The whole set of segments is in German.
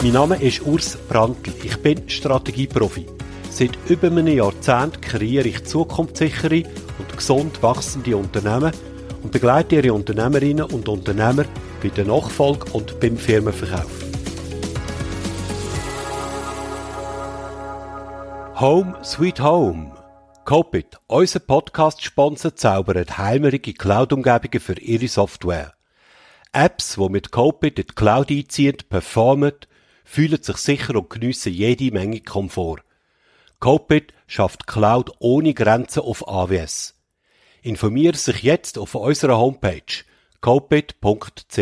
Mein Name ist Urs Brandl. Ich bin Strategieprofi. Seit über einem Jahrzehnt kreiere ich zukunftssichere und gesund wachsende Unternehmen und begleite ihre Unternehmerinnen und Unternehmer bei der Nachfolge und beim Firmenverkauf. Home Sweet Home. Copit, unser Podcast-Sponsor, zaubert heimerige Cloud-Umgebungen für ihre Software. Apps, die mit Copit in die Cloud einziehen, performen, fühlen sich sicher und geniessen jede Menge Komfort. Copit schafft Cloud ohne Grenzen auf AWS. Informiere sich jetzt auf unserer Homepage copit.ch.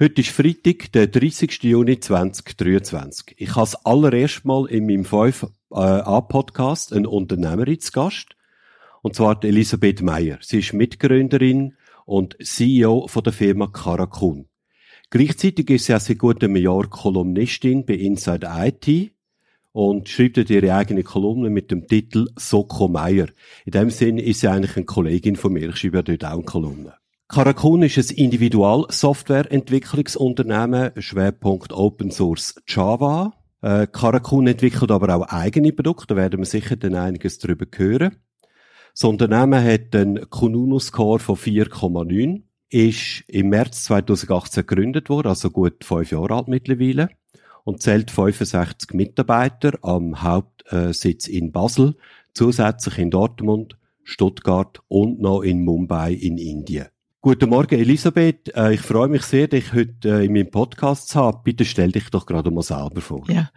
Heute ist Freitag, der 30. Juni 2023. Ich habe das allererste Mal in meinem 5a-Podcast eine Unternehmerin zu Gast. Und zwar Elisabeth Meyer. Sie ist Mitgründerin und CEO von der Firma Karakun. Gleichzeitig ist sie auch seit gut einem Jahr Kolumnistin bei Inside IT und schreibt dort ihre eigene Kolumne mit dem Titel Soko Meier. In dem Sinn ist sie eigentlich eine Kollegin von mir. Ich schreibe dort auch eine Kolumne. Karakun ist ein Individual-Software-Entwicklungsunternehmen, Schwerpunkt Open Source Java. Äh, Karakun entwickelt aber auch eigene Produkte, da werden wir sicher dann einiges darüber hören. Das Unternehmen hat einen Kununu-Score von 4,9 ist im März 2018 gegründet worden, also gut fünf Jahre alt mittlerweile und zählt 65 Mitarbeiter am Hauptsitz in Basel, zusätzlich in Dortmund, Stuttgart und noch in Mumbai in Indien. Guten Morgen, Elisabeth. Äh, ich freue mich sehr, dich heute äh, in meinem Podcast zu haben. Bitte stell dich doch gerade mal selber vor. Ja,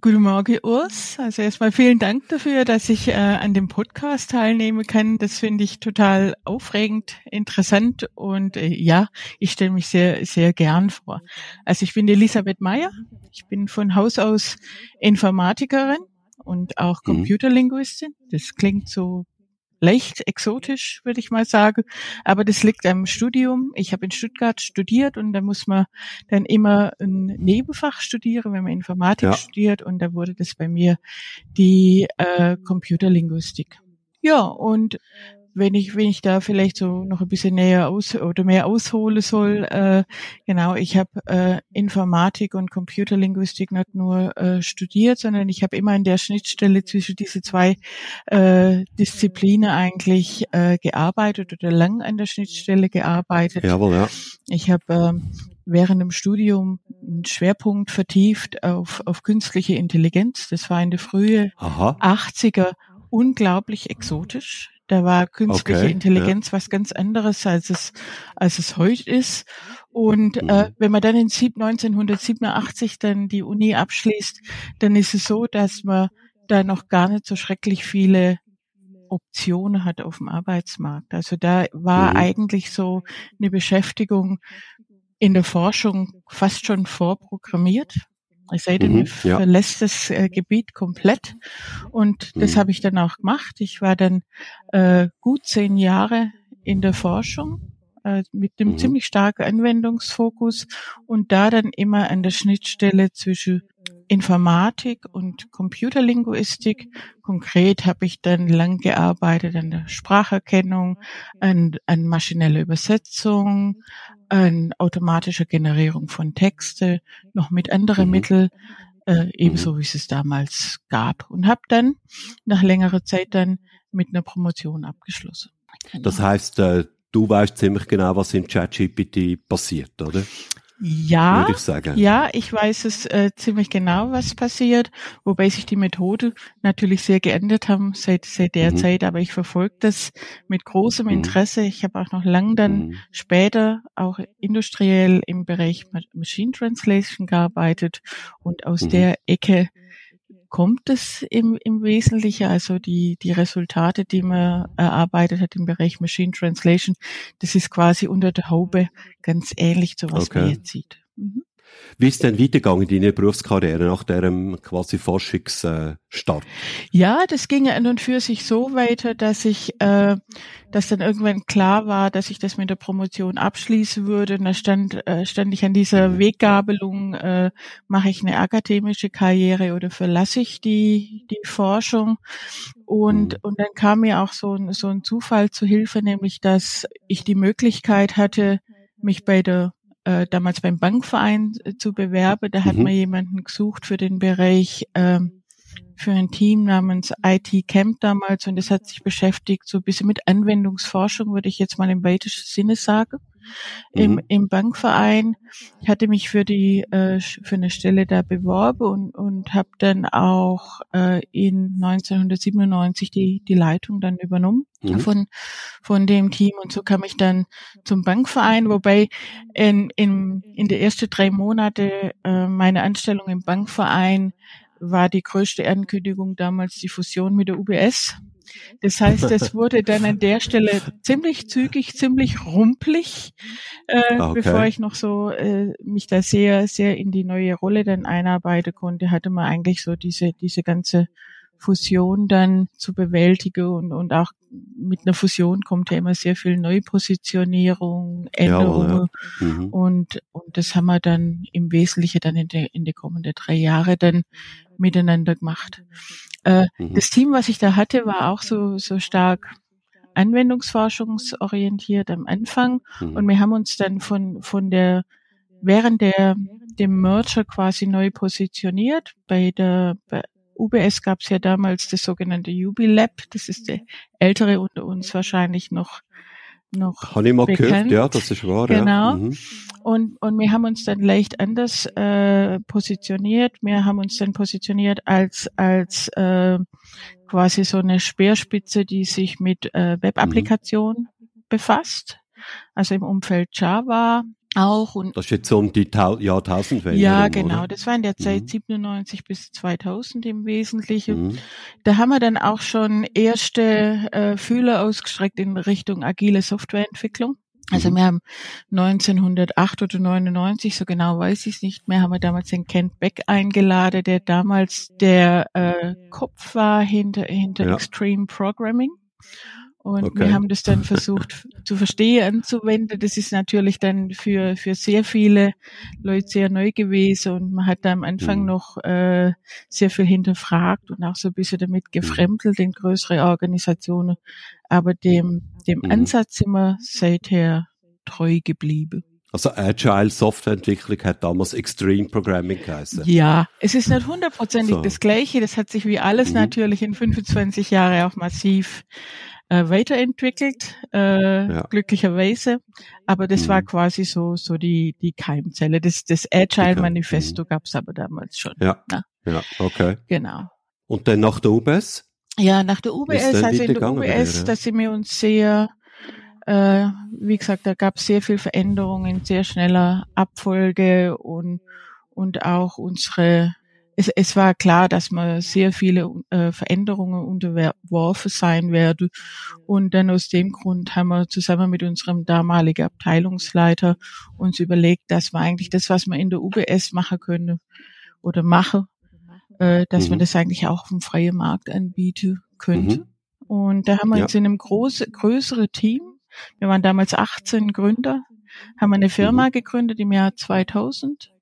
Guten Morgen, Urs. Also erstmal vielen Dank dafür, dass ich äh, an dem Podcast teilnehmen kann. Das finde ich total aufregend, interessant und äh, ja, ich stelle mich sehr, sehr gern vor. Also ich bin Elisabeth Meyer. Ich bin von Haus aus Informatikerin und auch mhm. Computerlinguistin. Das klingt so leicht exotisch, würde ich mal sagen. Aber das liegt am Studium. Ich habe in Stuttgart studiert und da muss man dann immer ein Nebenfach studieren, wenn man Informatik ja. studiert. Und da wurde das bei mir die äh, Computerlinguistik. Ja, und wenn ich, wenn ich da vielleicht so noch ein bisschen näher aus oder mehr aushole soll, äh, genau, ich habe äh, Informatik und Computerlinguistik nicht nur äh, studiert, sondern ich habe immer in der Schnittstelle zwischen diese zwei äh, Disziplinen eigentlich äh, gearbeitet oder lang an der Schnittstelle gearbeitet. Jawohl, ja. Ich habe äh, während dem Studium einen Schwerpunkt vertieft auf, auf künstliche Intelligenz. Das war in der frühe Aha. 80er unglaublich exotisch. Da war künstliche okay, Intelligenz ja. was ganz anderes, als es, als es heute ist. Und mhm. äh, wenn man dann in 1987 dann die Uni abschließt, dann ist es so, dass man da noch gar nicht so schrecklich viele Optionen hat auf dem Arbeitsmarkt. Also da war mhm. eigentlich so eine Beschäftigung in der Forschung fast schon vorprogrammiert. Es sei denn, mhm, ja. verlässt das äh, Gebiet komplett. Und das mhm. habe ich dann auch gemacht. Ich war dann äh, gut zehn Jahre in der Forschung äh, mit einem mhm. ziemlich starken Anwendungsfokus und da dann immer an der Schnittstelle zwischen Informatik und Computerlinguistik. Konkret habe ich dann lang gearbeitet an der Spracherkennung, an, an maschineller Übersetzung, an automatischer Generierung von Texte, noch mit anderen mhm. Mitteln, äh, ebenso mhm. wie es es damals gab. Und habe dann nach längerer Zeit dann mit einer Promotion abgeschlossen. Das heißt, äh, du weißt ziemlich genau, was im ChatGPT passiert, oder? Ja, ich ja, ich weiß es äh, ziemlich genau, was passiert, wobei sich die Methode natürlich sehr geändert haben seit, seit der mhm. Zeit, aber ich verfolge das mit großem mhm. Interesse. Ich habe auch noch lang dann mhm. später auch industriell im Bereich Machine Translation gearbeitet und aus mhm. der Ecke kommt es im, im Wesentlichen, also die, die Resultate, die man erarbeitet hat im Bereich Machine Translation, das ist quasi unter der Haube ganz ähnlich zu was okay. man jetzt sieht. Mhm. Wie ist denn weitergegangen in deiner Berufskarriere nach diesem quasi Forschungsstart? Ja, das ging an und für sich so weiter, dass ich, äh, dass dann irgendwann klar war, dass ich das mit der Promotion abschließen würde. Und da stand, äh, stand ich an dieser mhm. Weggabelung, äh, mache ich eine akademische Karriere oder verlasse ich die, die Forschung? Und, mhm. und dann kam mir auch so ein, so ein Zufall zu Hilfe, nämlich, dass ich die Möglichkeit hatte, mich bei der äh, damals beim Bankverein äh, zu bewerben. Da hat mhm. man jemanden gesucht für den Bereich äh, für ein Team namens IT Camp damals und es hat sich beschäftigt so ein bisschen mit Anwendungsforschung, würde ich jetzt mal im weitesten Sinne sagen im, mhm. im Bankverein. Ich hatte mich für die äh, für eine Stelle da beworben und, und habe dann auch äh, in 1997 die die Leitung dann übernommen mhm. von von dem Team und so kam ich dann zum Bankverein, wobei in in, in der ersten drei Monate äh, meine Anstellung im Bankverein war die größte Ankündigung damals die Fusion mit der UBS. Das heißt, es wurde dann an der Stelle ziemlich zügig, ziemlich rumplig, äh, okay. bevor ich noch so äh, mich da sehr, sehr in die neue Rolle dann einarbeiten konnte, hatte man eigentlich so diese, diese ganze Fusion dann zu bewältigen und, und auch mit einer Fusion kommt ja immer sehr viel Neupositionierung, Änderungen ja, ja. Mhm. und und das haben wir dann im Wesentlichen dann in der in die kommenden drei Jahre dann miteinander gemacht. Äh, mhm. Das Team, was ich da hatte, war auch so, so stark anwendungsforschungsorientiert am Anfang. Mhm. Und wir haben uns dann von, von der, während der, dem Merger quasi neu positioniert. Bei der, bei UBS gab es ja damals das sogenannte Ubilab. Das ist der ältere unter uns wahrscheinlich noch noch Habe ich mal bekannt. gehört, ja, das ist wahr. Genau. Ja. Mhm. Und, und wir haben uns dann leicht anders äh, positioniert. Wir haben uns dann positioniert als, als äh, quasi so eine Speerspitze, die sich mit äh, Web-Applikationen mhm. befasst. Also im Umfeld Java, auch. Und das ist jetzt so um die Tau Jahrtausendwende. Ja, genau. Oder? Das war in der Zeit mhm. 97 bis 2000 im Wesentlichen. Mhm. Da haben wir dann auch schon erste äh, Fühler ausgestreckt in Richtung agile Softwareentwicklung. Also mhm. wir haben 1908 oder 99, so genau weiß ich es nicht mehr, haben wir damals den Kent Beck eingeladen, der damals der äh, Kopf war hinter, hinter ja. Extreme Programming. Und okay. wir haben das dann versucht zu verstehen, anzuwenden. Das ist natürlich dann für, für sehr viele Leute sehr neu gewesen und man hat da am Anfang mhm. noch äh, sehr viel hinterfragt und auch so ein bisschen damit mhm. gefremdelt in größere Organisationen. Aber dem, dem mhm. Ansatz sind wir seither treu geblieben. Also Agile Softwareentwicklung hat damals Extreme Programming geheißen. Ja, es ist nicht hundertprozentig so. das Gleiche. Das hat sich wie alles mhm. natürlich in 25 Jahren auch massiv äh, weiterentwickelt, äh, ja. glücklicherweise. Aber das mhm. war quasi so so die die Keimzelle. Das das Agile Manifesto mhm. gab's aber damals schon. Ja. Na? Ja, okay. Genau. Und dann nach der UBS? Ja, nach der UBS, also in der UBS, da sind wir uns sehr äh, wie gesagt, da gab es sehr viel Veränderungen, sehr schneller Abfolge und und auch unsere es, es war klar, dass man sehr viele äh, Veränderungen unterworfen sein werde. Und dann aus dem Grund haben wir zusammen mit unserem damaligen Abteilungsleiter uns überlegt, dass wir eigentlich das, was man in der UBS machen können oder mache, äh, dass mhm. man das eigentlich auch auf dem freien Markt anbieten könnte. Mhm. Und da haben wir ja. uns in einem groß, größeren Team, wir waren damals 18 Gründer, haben wir eine Firma mhm. gegründet im Jahr 2000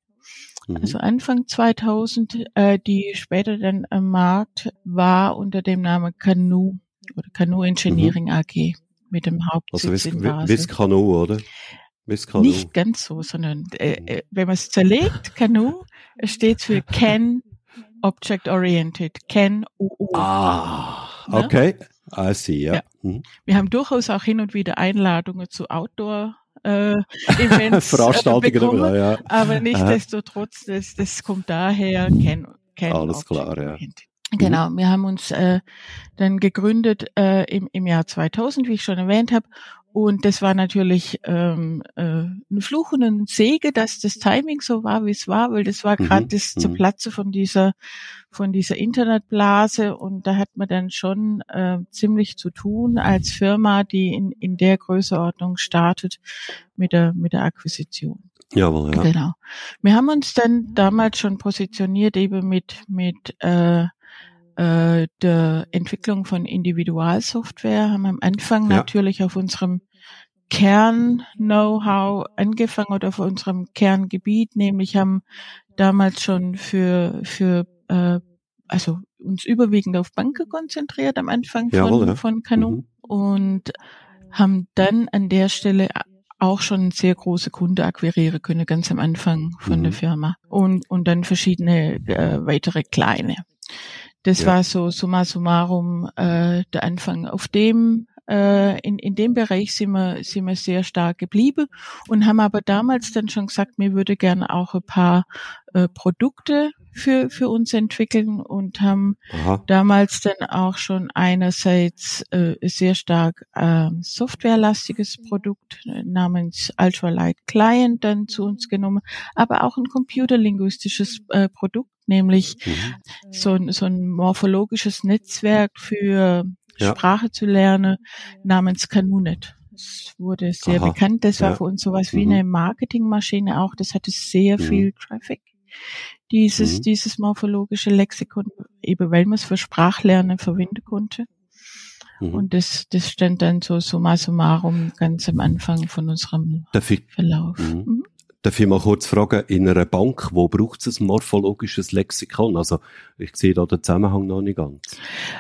Mhm. Also Anfang 2000, äh, die später dann am Markt war unter dem Namen Canoe oder Canoe Engineering mhm. AG mit dem Hauptsitz also in Basel. Wiss Canoe, oder? Wiss Canoe. Nicht ganz so, sondern äh, mhm. äh, wenn man es zerlegt, Canoe steht für Can Object Oriented, Can OO. Ah, ne? okay. I see, ja. ja. Mhm. Wir haben durchaus auch hin und wieder Einladungen zu Outdoor äh, Events äh, bekommen, ja. aber nichtsdestotrotz, das, das kommt daher, kein, kein Alles klar, ja. Genau, wir haben uns äh, dann gegründet äh, im, im Jahr 2000, wie ich schon erwähnt habe, und das war natürlich ähm, äh, ein Fluch und ein Sege, dass das Timing so war, wie es war, weil das war gerade mhm. das mhm. zur Platze von dieser von dieser Internetblase und da hat man dann schon äh, ziemlich zu tun als Firma, die in, in der Größeordnung startet mit der mit der Akquisition. Jawohl, ja. Genau. Wir haben uns dann damals schon positioniert eben mit, mit äh, äh, der Entwicklung von Individualsoftware, haben am Anfang ja. natürlich auf unserem Kern-Know-how angefangen oder auf unserem Kerngebiet, nämlich haben damals schon für, für äh, also uns überwiegend auf Banken konzentriert am Anfang von, Jawohl, ja. von Kanu mhm. und haben dann an der Stelle auch schon sehr große Kunde akquirieren können, ganz am Anfang von mhm. der Firma und, und dann verschiedene äh, weitere kleine. Das ja. war so summa summarum äh, der Anfang. Auf dem äh, in, in dem Bereich sind wir, sind wir sehr stark geblieben und haben aber damals dann schon gesagt, mir würde gerne auch ein paar äh, Produkte für, für uns entwickeln und haben Aha. damals dann auch schon einerseits äh, sehr stark äh, softwarelastiges Produkt namens Ultralight Client dann zu uns genommen, aber auch ein computerlinguistisches äh, Produkt, nämlich mhm. so, ein, so ein morphologisches Netzwerk für ja. Sprache zu lernen namens Canunet. Das wurde sehr Aha. bekannt. Das war ja. für uns sowas wie mhm. eine Marketingmaschine auch. Das hatte sehr mhm. viel Traffic. Dieses, mhm. dieses morphologische Lexikon, eben weil man es für Sprachlernen verwenden konnte. Mhm. Und das, das stand dann so summa summarum ganz am Anfang von unserem Verlauf. Mhm. Mhm. Darf ich mal kurz fragen, in einer Bank, wo braucht es ein morphologisches Lexikon? Also, ich sehe da den Zusammenhang noch nicht ganz.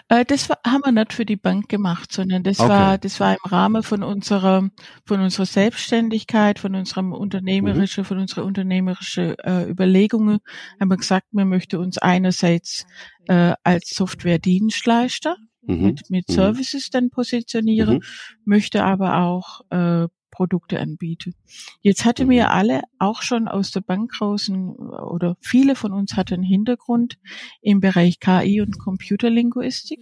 Äh, das war, haben wir nicht für die Bank gemacht, sondern das okay. war, das war im Rahmen von unserer, von unserer Selbstständigkeit, von unserem unternehmerischen, mhm. von unserer unternehmerischen äh, Überlegungen, haben wir gesagt, wir möchten uns einerseits äh, als Software-Dienstleister mhm. mit, mit mhm. Services dann positionieren, mhm. möchte aber auch äh, Produkte anbiete. Jetzt hatte mir mhm. alle auch schon aus der Bank raus oder viele von uns hatten Hintergrund im Bereich KI und Computerlinguistik.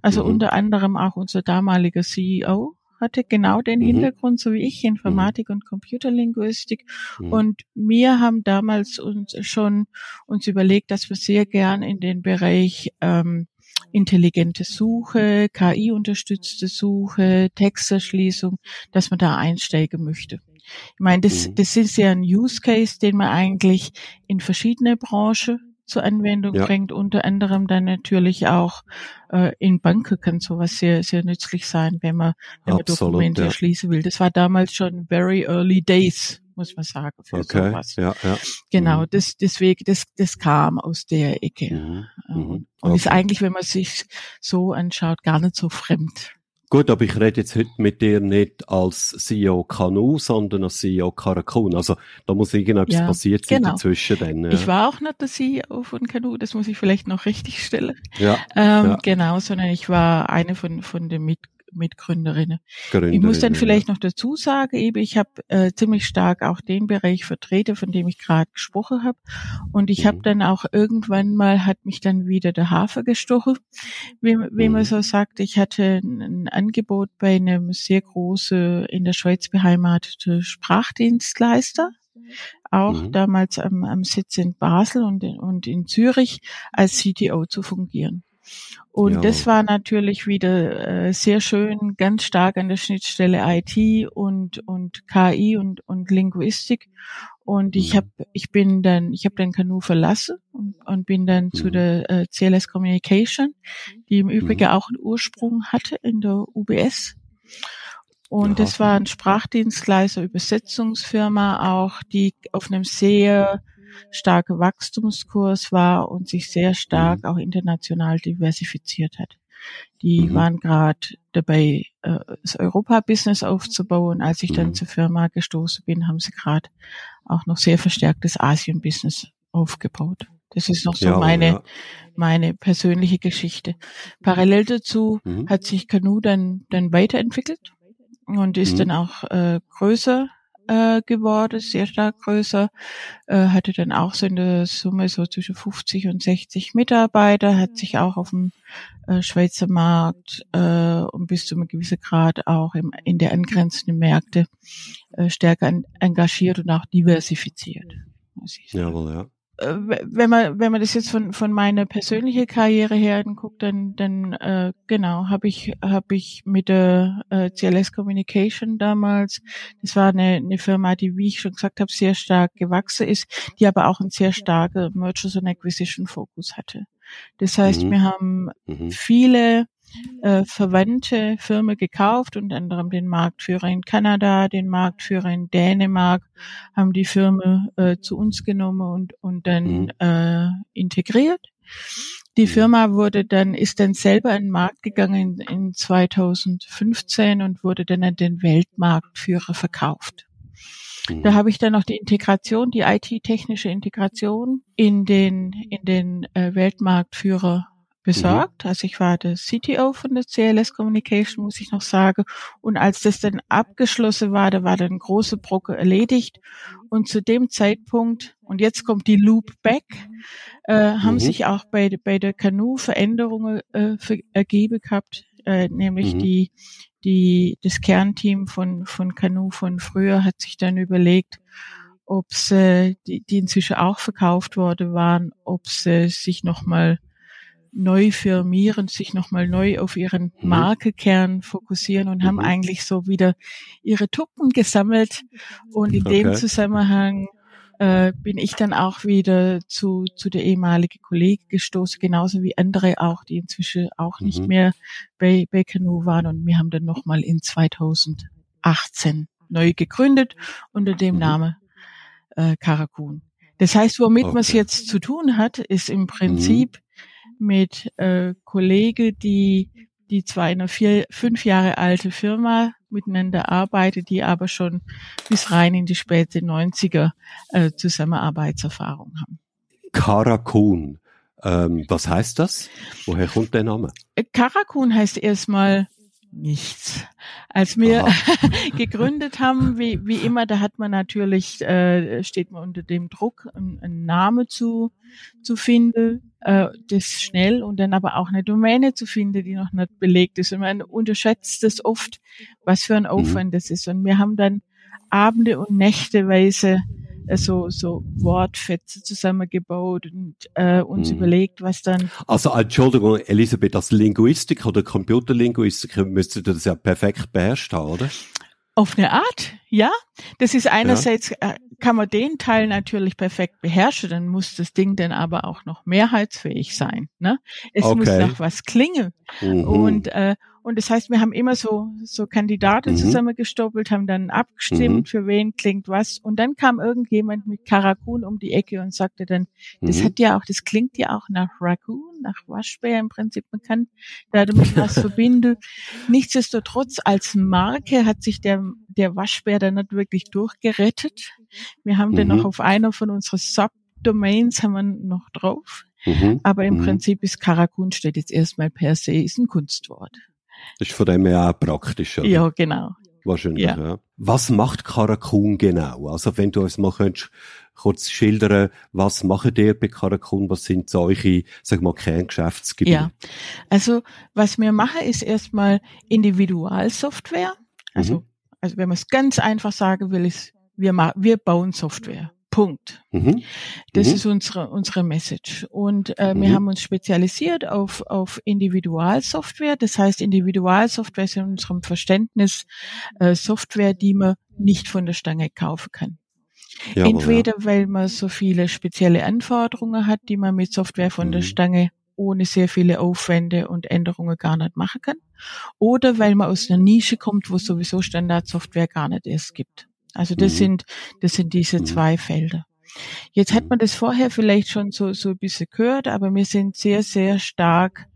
Also mhm. unter anderem auch unser damaliger CEO hatte genau den mhm. Hintergrund, so wie ich, Informatik mhm. und Computerlinguistik. Und wir haben damals uns schon uns überlegt, dass wir sehr gern in den Bereich ähm, intelligente Suche, KI-unterstützte Suche, Texterschließung, dass man da einsteigen möchte. Ich meine, das, mhm. das ist ja ein Use Case, den man eigentlich in verschiedene Branchen zur Anwendung ja. bringt, unter anderem dann natürlich auch äh, in Banken kann sowas sehr, sehr nützlich sein, wenn man, wenn man Dokumente ja. erschließen will. Das war damals schon very early days muss man sagen, für okay. sowas. Ja, ja. Genau, mhm. das, deswegen, das, das kam aus der Ecke. Mhm. Ähm, mhm. Und okay. ist eigentlich, wenn man sich so anschaut, gar nicht so fremd. Gut, aber ich rede jetzt heute mit dir nicht als CEO Kanu, sondern als CEO Karakun. Also da muss irgendetwas ja, passiert sein genau. dazwischen. Dann, ja. Ich war auch nicht der CEO von Kanu, das muss ich vielleicht noch richtig stellen. Ja, ähm, ja. Genau, sondern ich war eine von, von den Mitgliedern Mitgründerinnen. ich muss dann vielleicht ja. noch dazu sagen, eben ich habe äh, ziemlich stark auch den Bereich vertreten, von dem ich gerade gesprochen habe. Und ich mhm. habe dann auch irgendwann mal, hat mich dann wieder der Hafer gestochen, wie, wie mhm. man so sagt. Ich hatte ein, ein Angebot bei einem sehr großen, in der Schweiz beheimateten Sprachdienstleister auch mhm. damals am, am Sitz in Basel und in, und in Zürich als CTO zu fungieren. Und ja. das war natürlich wieder äh, sehr schön, ganz stark an der Schnittstelle IT und und KI und und Linguistik. Und ich mhm. habe, ich bin dann, ich habe den Kanu verlassen und, und bin dann mhm. zu der äh, CLS Communication, die im Übrigen mhm. auch einen Ursprung hatte in der UBS. Und ja, das war ein Sprachdienstleister, Übersetzungsfirma auch, die auf einem sehr starke Wachstumskurs war und sich sehr stark mhm. auch international diversifiziert hat. Die mhm. waren gerade dabei, äh, das Europa-Business aufzubauen. Als ich dann mhm. zur Firma gestoßen bin, haben sie gerade auch noch sehr verstärktes Asien-Business aufgebaut. Das ist noch so ja, meine, ja. meine persönliche Geschichte. Parallel dazu mhm. hat sich Canoe dann, dann weiterentwickelt und ist mhm. dann auch äh, größer äh, geworden, sehr stark größer, äh, hatte dann auch so in der Summe so zwischen 50 und 60 Mitarbeiter, hat sich auch auf dem äh, Schweizer Markt äh, und bis zu einem gewissen Grad auch im, in der angrenzenden Märkte äh, stärker an, engagiert und auch diversifiziert. Jawohl, ja. Äh, wenn man wenn man das jetzt von von meiner persönlichen Karriere her guckt, dann dann äh, genau habe ich habe ich mit der äh, CLS Communication damals, das war eine, eine Firma, die wie ich schon gesagt habe sehr stark gewachsen ist, die aber auch einen sehr starken Mergers and Acquisition Fokus hatte. Das heißt, mhm. wir haben mhm. viele äh, verwandte Firmen gekauft, unter anderem den Marktführer in Kanada, den Marktführer in Dänemark, haben die Firma äh, zu uns genommen und, und dann mhm. äh, integriert. Die mhm. Firma wurde dann, ist dann selber in den Markt gegangen in, in 2015 und wurde dann an den Weltmarktführer verkauft. Da mhm. habe ich dann noch die Integration, die IT-technische Integration in den, in den äh, Weltmarktführer besorgt. Mhm. Also ich war der CTO von der CLS Communication, muss ich noch sagen. Und als das dann abgeschlossen war, da war dann ein großer Brocke erledigt. Und zu dem Zeitpunkt, und jetzt kommt die Loop back, äh, haben mhm. sich auch bei, bei der Canoe Veränderungen äh, ergeben gehabt, äh, nämlich mhm. die, die, das Kernteam von, von Canoe von früher hat sich dann überlegt, ob sie, die, die inzwischen auch verkauft worden waren, ob sie sich nochmal neu firmieren, sich nochmal neu auf ihren mhm. Markekern fokussieren und mhm. haben eigentlich so wieder ihre Tuppen gesammelt. Und in okay. dem Zusammenhang äh, bin ich dann auch wieder zu, zu der ehemaligen Kollegin gestoßen, genauso wie andere auch, die inzwischen auch nicht mhm. mehr bei, bei Canoe waren. Und wir haben dann nochmal in 2018 neu gegründet unter dem mhm. Namen äh, Karakun. Das heißt, womit okay. man es jetzt zu tun hat, ist im Prinzip mit äh, Kollegen, die die zwar in einer vier, fünf Jahre alte Firma miteinander arbeitet, die aber schon bis rein in die späte 90er äh, Zusammenarbeitserfahrung haben. Karakun, ähm, was heißt das? Woher kommt der Name? Karakun heißt erstmal nichts. Als wir gegründet haben, wie, wie immer, da hat man natürlich, äh, steht man unter dem Druck, einen, einen Name zu, zu finden, äh, das schnell und dann aber auch eine Domäne zu finden, die noch nicht belegt ist. Und man unterschätzt das oft, was für ein mhm. Aufwand das ist. Und wir haben dann Abende und Nächteweise so, so Wortfetze zusammengebaut und äh, uns hm. überlegt, was dann. Also Entschuldigung, Elisabeth, als Linguistik oder Computerlinguistik müsste das ja perfekt beherrscht haben, oder? Auf eine Art, ja. Das ist einerseits, ja. Äh, kann man den Teil natürlich perfekt beherrschen, dann muss das Ding dann aber auch noch mehrheitsfähig sein. Ne? Es okay. muss noch was klingen. Mhm. Und, äh, und das heißt, wir haben immer so, so Kandidaten mhm. zusammengestoppelt, haben dann abgestimmt, mhm. für wen klingt was. Und dann kam irgendjemand mit Karakun um die Ecke und sagte dann, das mhm. hat ja auch, das klingt ja auch nach Raccoon, nach Waschbär im Prinzip. Man kann damit was verbinden. Nichtsdestotrotz als Marke hat sich der, der Waschbär dann nicht wirklich durchgerettet. Wir haben den noch mhm. auf einer von unseren Subdomains haben wir noch drauf. Mhm. Aber im mhm. Prinzip ist Karakun steht jetzt erstmal per se, ist ein Kunstwort. Das ist von dem her auch praktisch. Oder? Ja, genau. Wahrscheinlich, ja. ja. Was macht Karakun genau? Also wenn du uns mal könntest, kurz schildern, was macht ihr bei Karakun? Was sind solche, sag mal, Kerngeschäftsgebiete? Ja, also was wir machen, ist erstmal Individualsoftware. Also, mhm. also wenn man es ganz einfach sagen will, ist, wir, wir bauen Software. Punkt. Mhm. Das mhm. ist unsere, unsere Message. Und äh, mhm. wir haben uns spezialisiert auf, auf Individualsoftware. Das heißt, Individualsoftware ist in unserem Verständnis äh, Software, die man nicht von der Stange kaufen kann. Ja, Entweder ja. weil man so viele spezielle Anforderungen hat, die man mit Software von der mhm. Stange ohne sehr viele Aufwände und Änderungen gar nicht machen kann. Oder weil man aus einer Nische kommt, wo sowieso Standardsoftware gar nicht erst gibt. Also das mhm. sind, das sind diese mhm. zwei Felder. Jetzt hat man das vorher vielleicht schon so, so ein bisschen gehört, aber wir sind sehr, sehr stark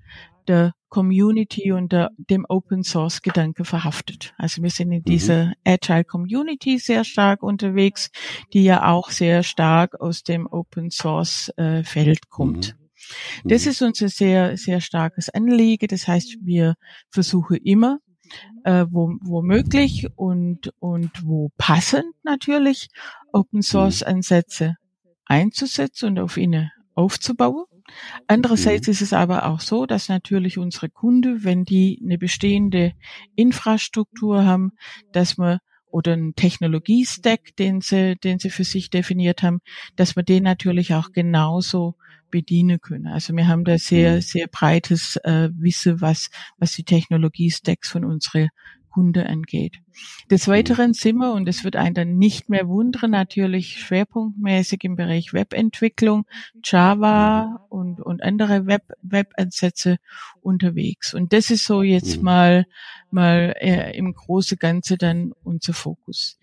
der Community und der, dem Open Source Gedanke verhaftet. Also wir sind in mhm. dieser Agile Community sehr stark unterwegs, die ja auch sehr stark aus dem Open Source äh, Feld kommt. Mhm. Das mhm. ist unser sehr, sehr starkes Anliegen. Das heißt, wir versuchen immer äh, wo, wo möglich und, und wo passend natürlich Open Source Ansätze einzusetzen und auf ihnen aufzubauen. Andererseits mhm. ist es aber auch so, dass natürlich unsere Kunden, wenn die eine bestehende Infrastruktur haben, dass man oder ein Technologiestack, den sie, den sie für sich definiert haben, dass wir den natürlich auch genauso bedienen können. Also wir haben da sehr, sehr breites äh, Wissen, was, was die Technologiestacks von unseren Kunde angeht. Des Weiteren sind wir, und es wird einen dann nicht mehr wundern, natürlich schwerpunktmäßig im Bereich Webentwicklung, Java und, und andere Web, Webansätze unterwegs. Und das ist so jetzt mhm. mal, mal äh, im großen Ganze dann unser Fokus.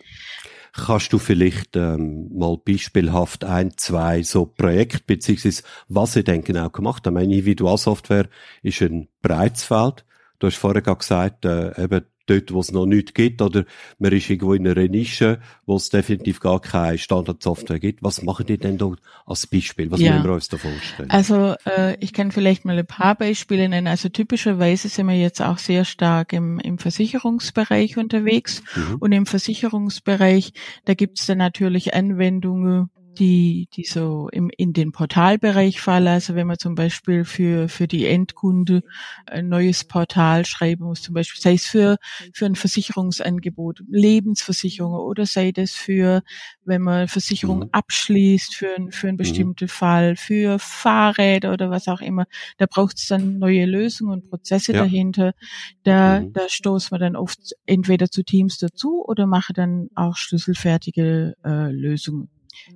Kannst du vielleicht ähm, mal beispielhaft ein, zwei so Projekte, beziehungsweise was ihr denn genau gemacht habt? Meine Individualsoftware ist ein breites Feld. Du hast vorher gesagt, äh, eben dort, wo es noch nichts gibt, oder man ist irgendwo in einer Nische, wo es definitiv gar keine Standardsoftware gibt. Was machen die denn dort als Beispiel? Was ja. müssen wir uns da vorstellen? Also äh, ich kann vielleicht mal ein paar Beispiele nennen. Also typischerweise sind wir jetzt auch sehr stark im, im Versicherungsbereich unterwegs. Mhm. Und im Versicherungsbereich, da gibt es dann natürlich Anwendungen, die, die so im, in den Portalbereich fallen. Also wenn man zum Beispiel für, für die Endkunde ein neues Portal schreiben muss, zum Beispiel, sei es für, für ein Versicherungsangebot, Lebensversicherung oder sei das für, wenn man Versicherung mhm. abschließt für, für einen bestimmten mhm. Fall, für Fahrräder oder was auch immer. Da braucht es dann neue Lösungen und Prozesse ja. dahinter. Da, mhm. da stoßt man dann oft entweder zu Teams dazu oder mache dann auch schlüsselfertige äh, Lösungen.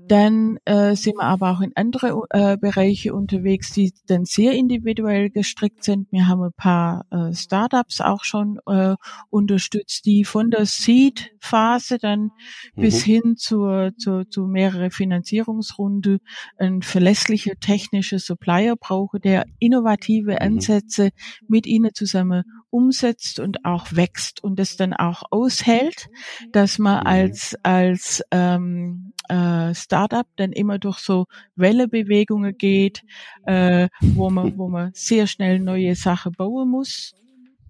Dann äh, sind wir aber auch in andere äh, Bereiche unterwegs, die dann sehr individuell gestrickt sind. Wir haben ein paar äh, Startups auch schon äh, unterstützt, die von der Seed-Phase dann mhm. bis hin zur, zur, zu mehrere Finanzierungsrunde ein verlässlicher technischer Supplier brauche, der innovative mhm. Ansätze mhm. mit ihnen zusammen umsetzt und auch wächst und es dann auch aushält, dass man mhm. als als ähm, äh, Startup dann immer durch so Wellebewegungen geht, äh, wo man wo man sehr schnell neue Sachen bauen muss,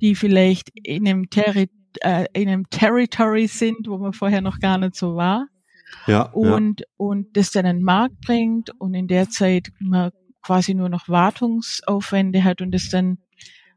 die vielleicht in einem, Terri äh, in einem Territory sind, wo man vorher noch gar nicht so war. Ja, und, ja. und das dann einen Markt bringt und in der Zeit man quasi nur noch Wartungsaufwände hat und das dann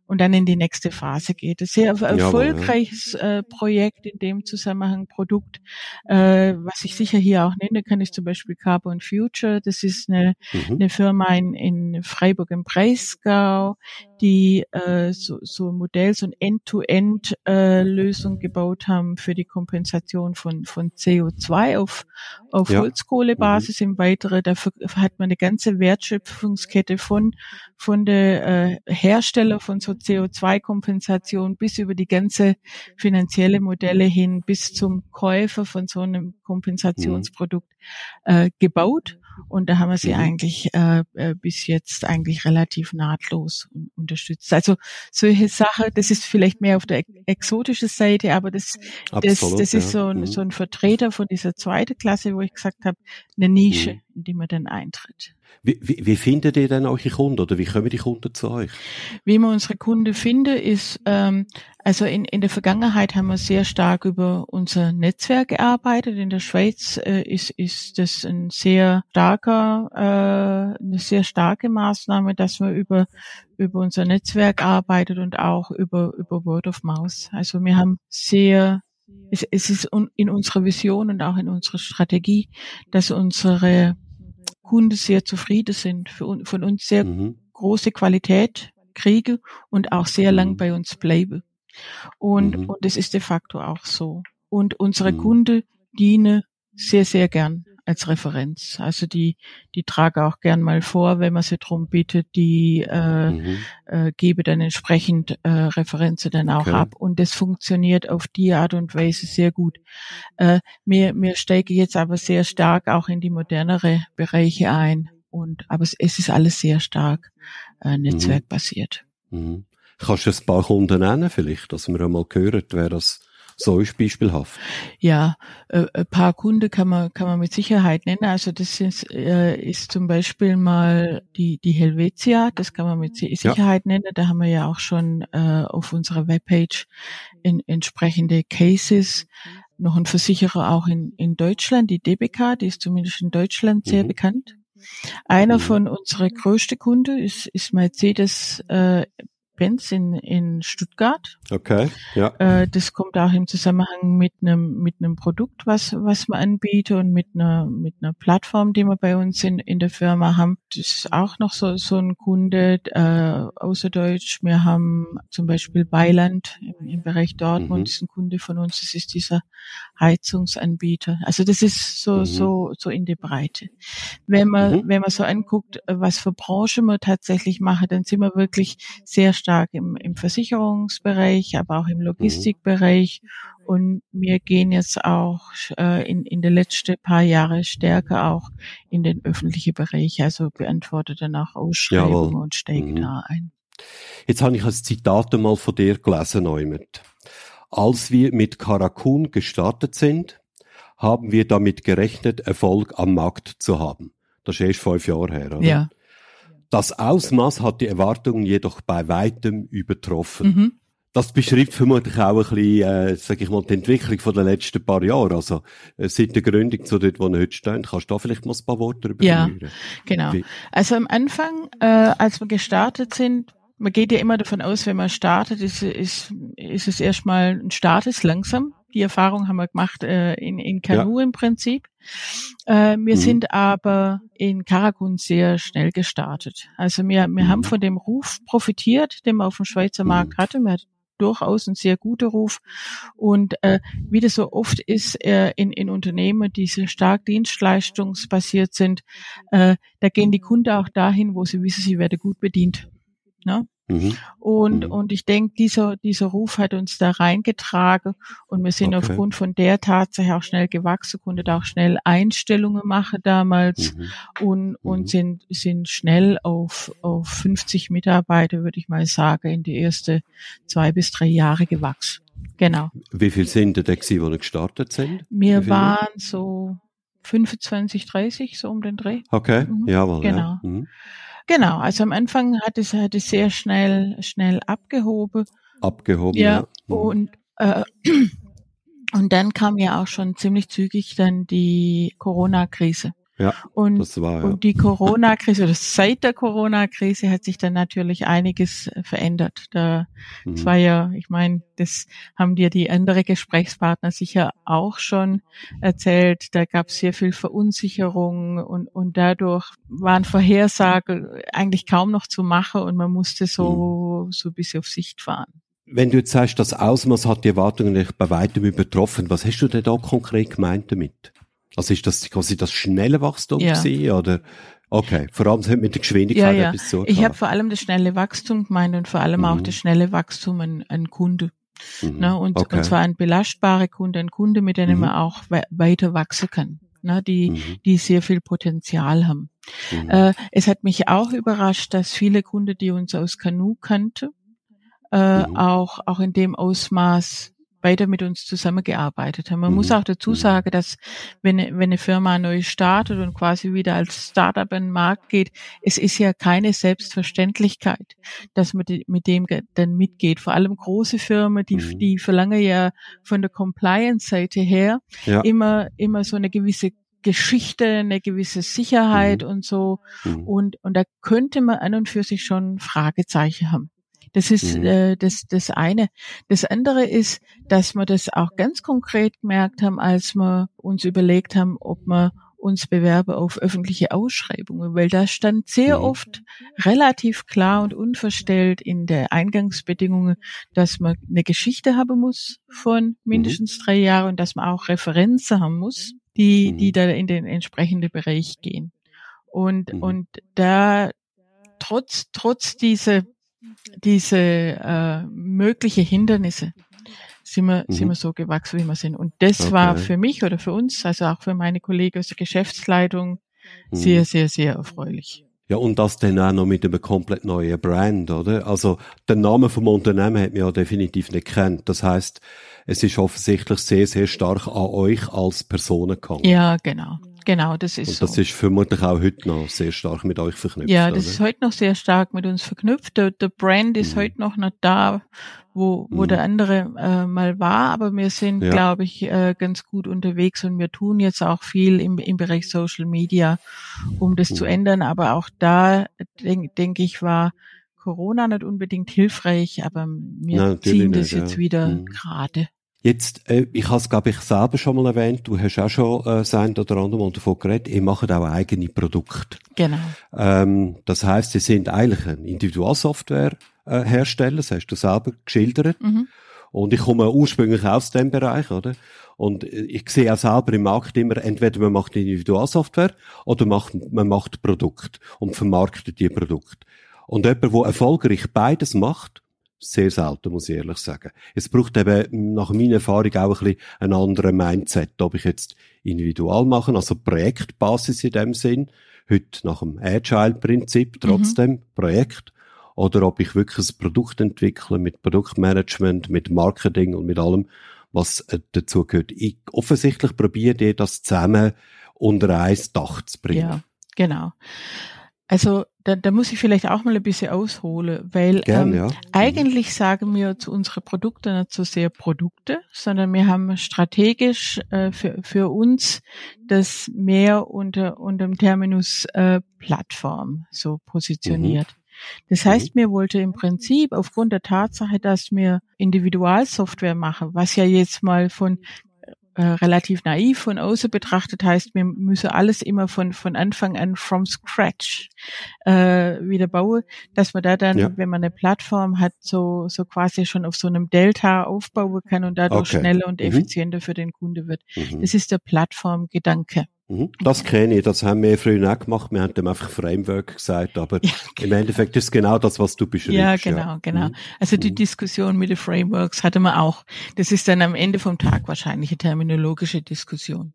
und dann in die nächste Phase geht. Ein sehr erfolgreiches äh, Projekt in dem Zusammenhang, Produkt, äh, was ich sicher hier auch nenne kann, ist zum Beispiel Carbon Future. Das ist eine, mhm. eine Firma in, in Freiburg im Breisgau, die äh, so, so ein Modell, so ein End-to-End-Lösung äh, gebaut haben für die Kompensation von, von CO2 auf, auf ja. Holzkohlebasis. Mhm. Im Weiteren, dafür hat man eine ganze Wertschöpfungskette von, von der äh, Hersteller von so CO2-Kompensation bis über die ganze finanzielle Modelle hin bis zum Käufer von so einem Kompensationsprodukt äh, gebaut. Und da haben wir sie mhm. eigentlich äh, äh, bis jetzt eigentlich relativ nahtlos unterstützt. Also solche Sachen, das ist vielleicht mehr auf der exotischen Seite, aber das, Absolut, das, das ist so ein, mhm. so ein Vertreter von dieser zweiten Klasse, wo ich gesagt habe, eine Nische, mhm. In die man dann eintritt. Wie, wie, wie findet ihr denn eure Kunden oder wie kommen die Kunden zu euch? Wie man unsere Kunden findet, ist, ähm, also in, in der Vergangenheit haben wir sehr stark über unser Netzwerk gearbeitet. In der Schweiz äh, ist, ist das ein sehr starker, äh, eine sehr starke Maßnahme, dass man über, über unser Netzwerk arbeitet und auch über, über Word of Mouth. Also wir haben sehr es, es ist in unserer Vision und auch in unserer Strategie, dass unsere Kunden sehr zufrieden sind, für, von uns sehr mhm. große Qualität kriege und auch sehr lang mhm. bei uns bleibe. Und, mhm. und das ist de facto auch so. Und unsere mhm. Kunden dienen sehr, sehr gern als Referenz. Also die, die trage auch gern mal vor, wenn man sie drum bittet, die äh, mhm. äh, gebe dann entsprechend äh, Referenzen dann auch okay. ab. Und das funktioniert auf die Art und Weise sehr gut. Äh, mir, mir steige jetzt aber sehr stark auch in die modernere Bereiche ein. Und aber es, es ist alles sehr stark äh, netzwerkbasiert. Mhm. Mhm. Kannst du ein paar Kunden nennen vielleicht, dass wir einmal hören, wer das so ist beispielhaft. Ja, äh, ein paar Kunden kann man, kann man mit Sicherheit nennen. Also das ist, äh, ist zum Beispiel mal die, die Helvetia, das kann man mit Sicherheit ja. nennen. Da haben wir ja auch schon äh, auf unserer Webpage in, entsprechende Cases. Noch ein Versicherer auch in, in Deutschland, die DBK, die ist zumindest in Deutschland sehr mhm. bekannt. Einer mhm. von unseren größten Kunden ist, ist Mercedes äh, Benz in, in Stuttgart. Okay, ja. Äh, das kommt auch im Zusammenhang mit einem mit einem Produkt, was was wir anbieten und mit einer mit einer Plattform, die wir bei uns in in der Firma haben. Das ist auch noch so so ein Kunde äh, außer Deutsch. Wir haben zum Beispiel Beiland im, im Bereich Dortmund, mhm. ist ein Kunde von uns. Das ist dieser Heizungsanbieter. Also das ist so mhm. so so in der Breite. Wenn man mhm. wenn man so anguckt, was für Branche wir tatsächlich machen, dann sind wir wirklich sehr stark im, im Versicherungsbereich, aber auch im mhm. Logistikbereich. Und wir gehen jetzt auch äh, in, in den letzten paar Jahre stärker auch in den öffentlichen Bereich, also beantwortet dann auch Ausschreibungen Jawohl. und steigt mhm. da ein. Jetzt habe ich ein Zitat einmal von dir gelesen, Neumet. Als wir mit Karakun gestartet sind, haben wir damit gerechnet, Erfolg am Markt zu haben. Das ist erst fünf Jahre her, oder? Ja. Das Ausmaß hat die Erwartungen jedoch bei weitem übertroffen. Mhm. Das beschreibt vermutlich auch ein bisschen, äh, sag ich mal, die Entwicklung von den letzten paar Jahren. Also äh, seit der Gründung zu dort, wo wir heute stehen. Kannst du da vielleicht mal ein paar Worte darüber Ja, verlieren? genau. Wie? Also am Anfang, äh, als wir gestartet sind, man geht ja immer davon aus, wenn man startet, ist, ist, ist es erstmal ein Start ist langsam. Die Erfahrung haben wir gemacht äh, in, in Kanu ja. im Prinzip. Äh, wir mhm. sind aber in Karakun sehr schnell gestartet. Also wir, wir mhm. haben von dem Ruf profitiert, den man auf dem Schweizer Markt mhm. hatte. Wir hatten durchaus ein sehr guter Ruf. Und äh, wie das so oft ist äh, in, in Unternehmen, die sehr stark dienstleistungsbasiert sind, äh, da gehen die Kunden auch dahin, wo sie wissen, sie werden gut bedient. Ne? Mhm. Und, mhm. und ich denke, dieser, dieser Ruf hat uns da reingetragen und wir sind okay. aufgrund von der Tatsache auch schnell gewachsen, konnten auch schnell Einstellungen machen damals mhm. und, und mhm. sind, sind schnell auf, auf 50 Mitarbeiter, würde ich mal sagen, in die ersten zwei bis drei Jahre gewachsen. Genau. Wie viel sind denn die, wo gestartet sind? Wir waren so 25, 30, so um den Dreh. Okay, mhm. jawohl. Genau. Ja. Genau, also am Anfang hat es, hat es sehr schnell, schnell abgehoben. Abgehoben, ja. ja. Mhm. Und, äh, und dann kam ja auch schon ziemlich zügig dann die Corona-Krise. Ja, und, das war, ja. und die Corona-Krise oder seit der Corona-Krise hat sich dann natürlich einiges verändert. Da, mhm. Das war ja, ich meine, das haben dir die andere Gesprächspartner sicher auch schon erzählt. Da gab es sehr viel Verunsicherung und, und dadurch waren Vorhersagen eigentlich kaum noch zu machen und man musste so, mhm. so ein bisschen auf Sicht fahren. Wenn du jetzt sagst, das Ausmaß hat die Erwartungen nicht bei weitem übertroffen, was hast du denn da konkret gemeint damit? Also ist das quasi das schnelle Wachstum ja. gewesen, oder? Okay, vor allem mit der Geschwindigkeit ja, ja. etwas zu Ich habe vor allem das schnelle Wachstum gemeint und vor allem mhm. auch das schnelle Wachstum an, an Kunde. Mhm. Ne, und, okay. und zwar ein belastbarer Kunde, ein Kunde, mit dem mhm. man auch we weiter wachsen kann, ne, die, mhm. die sehr viel Potenzial haben. Mhm. Äh, es hat mich auch überrascht, dass viele Kunden, die uns aus Kanu kannte, äh, mhm. auch, auch in dem Ausmaß weiter mit uns zusammengearbeitet haben. Man mhm. muss auch dazu mhm. sagen, dass wenn, wenn eine Firma neu startet und quasi wieder als Startup in den Markt geht, es ist ja keine Selbstverständlichkeit, dass man mit dem dann mitgeht. Vor allem große Firmen, die, mhm. die verlangen ja von der Compliance-Seite her ja. immer, immer so eine gewisse Geschichte, eine gewisse Sicherheit mhm. und so. Mhm. Und, und da könnte man an und für sich schon Fragezeichen haben. Das ist mhm. äh, das, das eine. Das andere ist, dass wir das auch ganz konkret gemerkt haben, als wir uns überlegt haben, ob wir uns bewerben auf öffentliche Ausschreibungen, weil da stand sehr mhm. oft relativ klar und unverstellt in der Eingangsbedingungen, dass man eine Geschichte haben muss von mhm. mindestens drei Jahren und dass man auch Referenzen haben muss, die, die mhm. da in den entsprechenden Bereich gehen. Und, und da trotz, trotz diese diese äh, mögliche Hindernisse sind wir, mhm. sind wir so gewachsen, wie wir sind. Und das okay. war für mich oder für uns, also auch für meine Kollegen aus der Geschäftsleitung, mhm. sehr, sehr, sehr erfreulich. Ja, und das dann auch noch mit einem komplett neuen Brand, oder? Also, den Namen vom Unternehmen hat man ja definitiv nicht kennt. Das heißt, es ist offensichtlich sehr, sehr stark an euch als Personen gegangen. Ja, genau. Genau, das ist Und das so. ist vermutlich auch heute noch sehr stark mit euch verknüpft. Ja, das oder? ist heute noch sehr stark mit uns verknüpft. Der, der Brand ist mhm. heute noch nicht da, wo, wo mhm. der andere äh, mal war, aber wir sind, ja. glaube ich, äh, ganz gut unterwegs und wir tun jetzt auch viel im, im Bereich Social Media, um das mhm. zu ändern. Aber auch da, denke denk ich, war Corona nicht unbedingt hilfreich, aber wir Nein, ziehen das nicht, jetzt ja. wieder mhm. gerade. Jetzt, äh, ich habe es, glaube ich, selber schon mal erwähnt, du hast auch schon äh, das ein oder andere Mal davon geredet, ihr macht auch eigene Produkte. Genau. Ähm, das heißt, sie sind eigentlich ein Individualsoftware-Hersteller, äh, das hast du selber geschildert. Mhm. Und ich komme ursprünglich aus dem Bereich, oder? Und äh, ich sehe auch selber im Markt immer, entweder man macht Individualsoftware oder macht, man macht Produkt und vermarktet die Produkt. Und jemand, der erfolgreich beides macht, sehr selten, muss ich ehrlich sagen. Es braucht eben nach meiner Erfahrung auch ein bisschen einen anderen Mindset, ob ich jetzt individual mache, also Projektbasis in dem Sinn, heute nach dem Agile-Prinzip, trotzdem mhm. Projekt, oder ob ich wirklich ein Produkt entwickle mit Produktmanagement, mit Marketing und mit allem, was äh, dazu gehört. Ich, offensichtlich probiere ich das zusammen unter ein Dach zu bringen. Ja, genau. Also da, da muss ich vielleicht auch mal ein bisschen ausholen, weil Gern, ähm, ja. Mhm. eigentlich sagen wir zu unseren Produkten nicht so sehr Produkte, sondern wir haben strategisch äh, für, für uns das mehr unter, unter dem Terminus äh, Plattform so positioniert. Mhm. Das heißt, mir wollte im Prinzip aufgrund der Tatsache, dass wir Individualsoftware machen, was ja jetzt mal von äh, relativ naiv von außen betrachtet heißt, wir müssen alles immer von, von Anfang an from scratch äh, wieder bauen, dass man da dann, ja. wenn man eine Plattform hat, so, so quasi schon auf so einem Delta aufbauen kann und dadurch okay. schneller und mhm. effizienter mhm. für den Kunde wird. Mhm. Das ist der Plattformgedanke. Mhm. Das kenne ich, das haben wir früher auch gemacht. Wir haben dem einfach Framework gesagt, aber ja, genau. im Endeffekt ist genau das, was du beschreibst. Ja, genau, ja. genau. Mhm. Also die mhm. Diskussion mit den Frameworks hatte man auch. Das ist dann am Ende vom Tag wahrscheinlich eine terminologische Diskussion.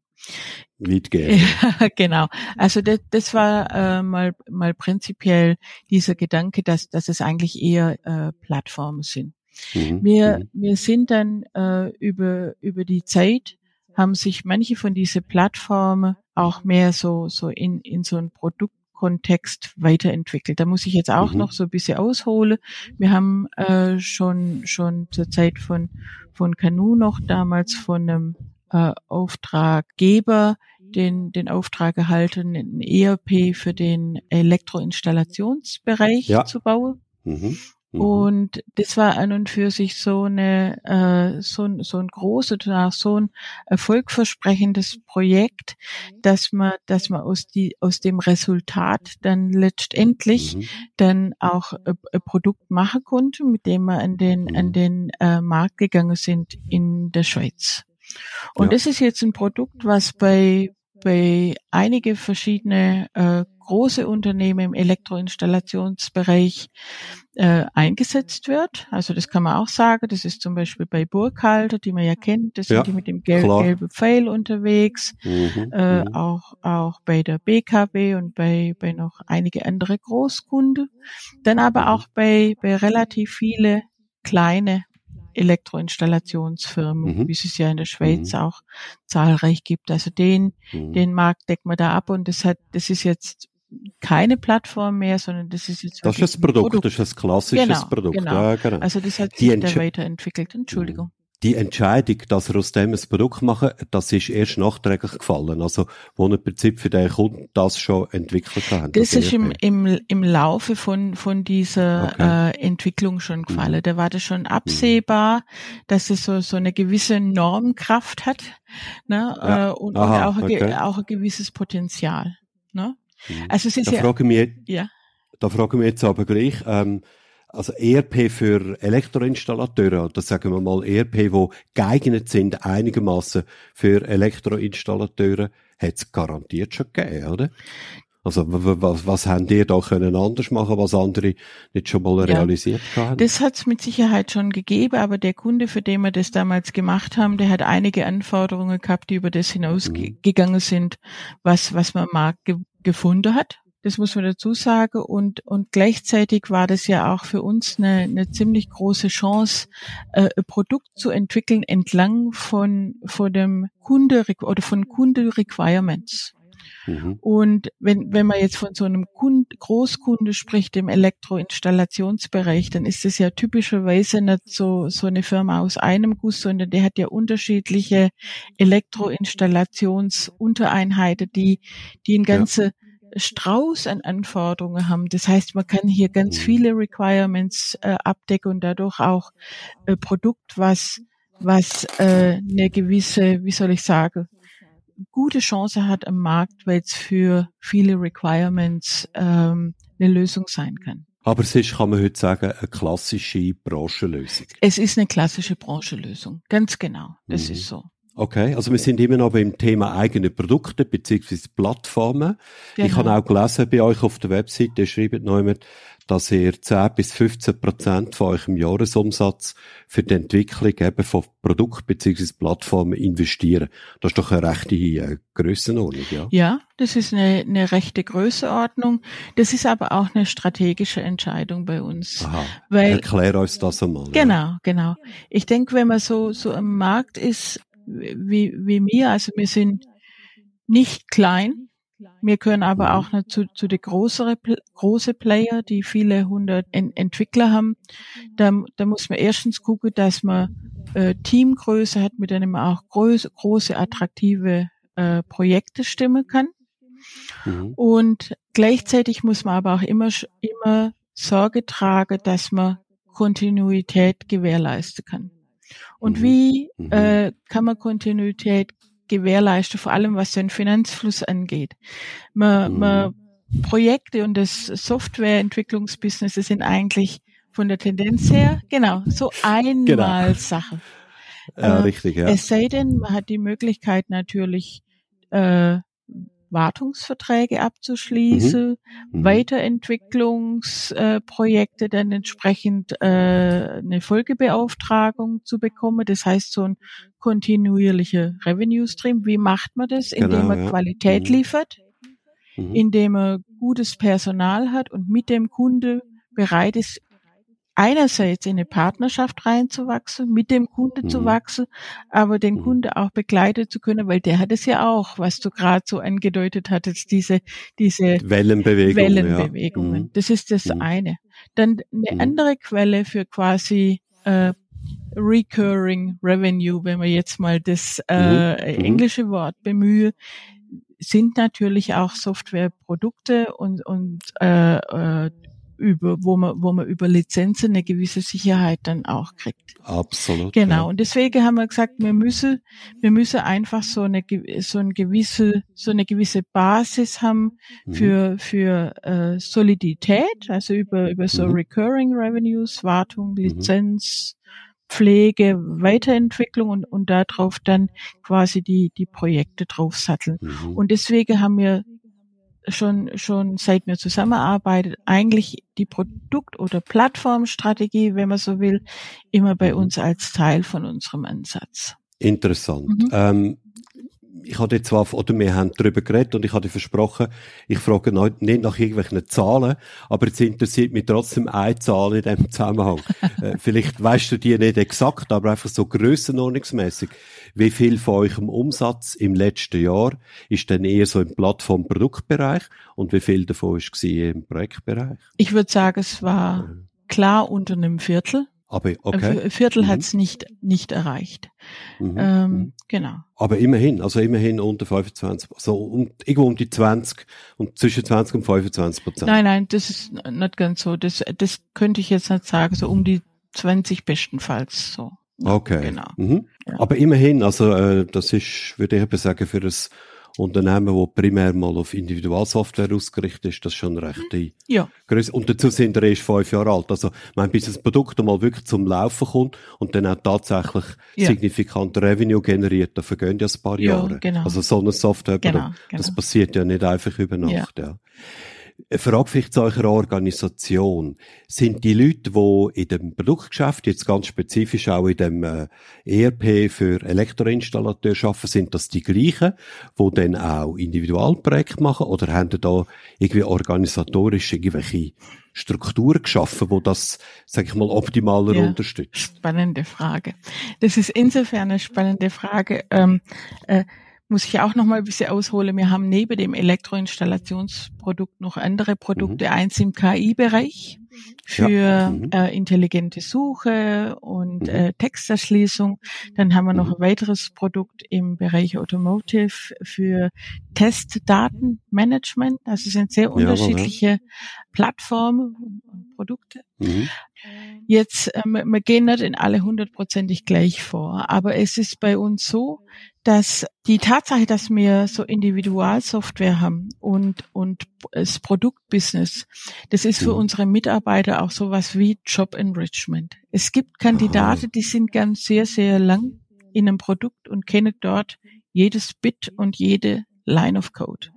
Weitgehend. Ja, genau. Also das, das war äh, mal, mal prinzipiell dieser Gedanke, dass, dass es eigentlich eher äh, Plattformen sind. Mhm. Wir, mhm. wir sind dann äh, über, über die Zeit haben sich manche von diese Plattformen auch mehr so, so in, in so ein Produktkontext weiterentwickelt. Da muss ich jetzt auch mhm. noch so ein bisschen ausholen. Wir haben äh, schon, schon zur Zeit von, von Canu noch damals von einem äh, Auftraggeber den, den Auftrag erhalten, ein ERP für den Elektroinstallationsbereich ja. zu bauen. Mhm. Mhm. Und das war an und für sich so eine äh, so, ein so ein großes, so ein erfolgversprechendes Projekt, dass man, dass man aus die aus dem Resultat dann letztendlich mhm. dann auch ein, ein, Produkt machen konnte, mit dem wir an den mhm. an den äh, Markt gegangen sind in der Schweiz. Und ja. das ist jetzt ein Produkt, was bei bei einige verschiedene äh, große Unternehmen im Elektroinstallationsbereich äh, eingesetzt wird. Also das kann man auch sagen. Das ist zum Beispiel bei Burkhalter, die man ja kennt. Das ja, sind die mit dem gel klar. gelben Pfeil unterwegs. Mhm, äh, mhm. auch auch bei der BKW und bei bei noch einige andere Großkunden. Dann aber auch bei bei relativ viele kleine Elektroinstallationsfirmen, mhm. wie es ja in der Schweiz mhm. auch zahlreich gibt. Also den, mhm. den Markt deckt man da ab und das hat, das ist jetzt keine Plattform mehr, sondern das ist jetzt Das ist das Produkt, Produkt, das ist das klassische genau, Produkt. Genau. Ja, genau. Also das hat sich da weiterentwickelt. Entschuldigung die Entscheidung, dass er aus dem ein Produkt machen, das ist erst nachträglich gefallen. Also, wo im Prinzip für den Kunden das schon entwickelt hat. Das, das ist im, im, im Laufe von, von dieser okay. äh, Entwicklung schon gefallen. Mhm. Da war das schon absehbar, mhm. dass es so, so eine gewisse Normkraft hat, ne, ja. äh, und, Aha, und auch, okay. ein, auch ein gewisses Potenzial, ne. Mhm. Also es ist da ja, frage mich, ja. Da frage ich mich jetzt aber gleich, ähm, also ERP für Elektroinstallateure, oder sagen wir mal ERP, wo geeignet sind einigermaßen für Elektroinstallateure, hat es garantiert schon gegeben, oder? Also was, was haben die da können anders machen, was andere nicht schon mal ja, realisiert haben? Das hat es mit Sicherheit schon gegeben, aber der Kunde, für den wir das damals gemacht haben, der hat einige Anforderungen gehabt, die über das hinausgegangen mhm. sind, was was man Markt ge gefunden hat. Das muss man dazu sagen. Und, und gleichzeitig war das ja auch für uns eine, eine ziemlich große Chance, äh, ein Produkt zu entwickeln entlang von, von dem Kunde oder von Kunde Requirements. Mhm. Und wenn, wenn man jetzt von so einem Kund, Großkunde spricht im Elektroinstallationsbereich, dann ist es ja typischerweise nicht so, so eine Firma aus einem Guss, sondern der hat ja unterschiedliche Elektroinstallationsuntereinheiten, die, die in ganze ja Strauß an Anforderungen haben. Das heißt, man kann hier ganz mhm. viele Requirements äh, abdecken und dadurch auch äh, Produkt, was was äh, eine gewisse, wie soll ich sagen, gute Chance hat am Markt, weil es für viele Requirements ähm, eine Lösung sein kann. Aber es ist, kann man heute sagen, eine klassische Branchenlösung. Es ist eine klassische Branchenlösung, ganz genau. Das mhm. ist so. Okay, also wir sind immer noch beim Thema eigene Produkte beziehungsweise Plattformen. Genau. Ich habe auch gelesen bei euch auf der Webseite, ihr schreibt noch immer, dass ihr 10 bis 15 Prozent von eurem Jahresumsatz für die Entwicklung eben von Produkt beziehungsweise Plattformen investieren. Das ist doch eine rechte äh, Grössenordnung, ja? Ja, das ist eine, eine rechte Größenordnung. Das ist aber auch eine strategische Entscheidung bei uns. Aha. Weil, Erklär uns das einmal. Genau, ja. genau. Ich denke, wenn man so, so im Markt ist, wie, wie mir, also wir sind nicht klein, wir können aber auch zu, zu den größeren große Player, die viele hundert Entwickler haben. Da, da muss man erstens gucken, dass man äh, Teamgröße hat, mit denen man auch groß, große, attraktive äh, Projekte stimmen kann. Mhm. Und gleichzeitig muss man aber auch immer, immer Sorge tragen, dass man Kontinuität gewährleisten kann. Und mhm. wie mhm. äh, kann man Kontinuität gewährleisten, vor allem was den Finanzfluss angeht? Man, mhm. man Projekte und das Softwareentwicklungsbusiness sind eigentlich von der Tendenz her, genau, so einmal genau. Sache. Ja, äh, richtig, ja. Es sei denn, man hat die Möglichkeit natürlich, äh, Wartungsverträge abzuschließen, mhm. mhm. Weiterentwicklungsprojekte äh, dann entsprechend äh, eine Folgebeauftragung zu bekommen. Das heißt so ein kontinuierlicher Revenue Stream. Wie macht man das? Indem genau, man ja. Qualität mhm. liefert, mhm. indem man gutes Personal hat und mit dem Kunde bereit ist, einerseits in eine Partnerschaft reinzuwachsen, mit dem Kunde mhm. zu wachsen, aber den mhm. Kunde auch begleiten zu können, weil der hat es ja auch, was du gerade so angedeutet hattest, diese, diese Wellenbewegungen. Wellenbewegungen. Ja. Mhm. Das ist das mhm. eine. Dann eine mhm. andere Quelle für quasi äh, Recurring Revenue, wenn wir jetzt mal das äh, englische Wort bemühe, sind natürlich auch Softwareprodukte und, und äh, äh, über, wo man, wo man über Lizenzen eine gewisse Sicherheit dann auch kriegt. Absolut. Genau. Ja. Und deswegen haben wir gesagt, wir müssen, wir müssen einfach so eine, so eine gewisse, so eine gewisse Basis haben mhm. für, für äh, Solidität, also über, über so mhm. Recurring Revenues, Wartung, mhm. Lizenz, Pflege, Weiterentwicklung und, und darauf dann quasi die, die Projekte draufsatteln. Mhm. Und deswegen haben wir schon, schon seit wir zusammenarbeiten, eigentlich die Produkt- oder Plattformstrategie, wenn man so will, immer bei uns als Teil von unserem Ansatz. Interessant. Mhm. Ähm, ich hatte zwar, oder wir haben darüber geredet und ich hatte versprochen, ich frage nicht nach irgendwelchen Zahlen, aber jetzt interessiert mich trotzdem eine Zahl in diesem Zusammenhang. äh, vielleicht weißt du die nicht exakt, aber einfach so grössenordnungsmäßig. Wie viel von eurem Umsatz im letzten Jahr ist denn eher so im Plattform-Produktbereich und wie viel davon ist im Projektbereich? Ich würde sagen, es war klar unter einem Viertel. Aber okay. Ein Viertel mhm. hat es nicht, nicht erreicht. Mhm. Ähm, mhm. genau. Aber immerhin, also immerhin unter 25, so um, irgendwo um die 20 und zwischen 20 und 25 Prozent. Nein, nein, das ist nicht ganz so. Das, das könnte ich jetzt nicht sagen, so um die 20 bestenfalls so. Okay. Genau. Mhm. Ja. Aber immerhin, also äh, das ist, würde ich sagen, für das Unternehmen, wo primär mal auf Individualsoftware ausgerichtet ist, das ist schon recht mhm. ja. Größe. Und dazu sind wir erst fünf Jahre alt. Also, mein, bis das Produkt mal wirklich zum Laufen kommt und dann auch tatsächlich ja. signifikant Revenue generiert, da vergehen ja ein paar Jahre. Ja, genau. Also so eine Software, genau, genau. das passiert ja nicht einfach über Nacht, ja. ja. Eine Frage vielleicht zu eurer Organisation. Sind die Leute, die in dem Produktgeschäft, jetzt ganz spezifisch auch in dem äh, ERP für Elektroinstallateur arbeiten, sind das die gleichen, die dann auch Individualprojekte machen oder haben die da irgendwie organisatorisch irgendwelche Strukturen geschaffen, wo das, sag ich mal, optimaler ja, unterstützt? Spannende Frage. Das ist insofern eine spannende Frage. Ähm, äh, muss ich auch noch mal ein bisschen ausholen. Wir haben neben dem Elektroinstallationsprodukt noch andere Produkte, mhm. eins im KI-Bereich für ja. mhm. äh, intelligente Suche und mhm. äh, Texterschließung. Dann haben wir noch mhm. ein weiteres Produkt im Bereich Automotive für Testdatenmanagement. Also es sind sehr unterschiedliche ja, Plattformen und Produkte. Mhm. Jetzt, äh, wir gehen nicht in alle hundertprozentig gleich vor, aber es ist bei uns so, dass die Tatsache, dass wir so Individualsoftware haben und, und das Produktbusiness, das ist für mhm. unsere Mitarbeiter auch sowas wie Job Enrichment. Es gibt Kandidaten, die sind ganz sehr, sehr lang in einem Produkt und kennen dort jedes Bit und jede Line of Code.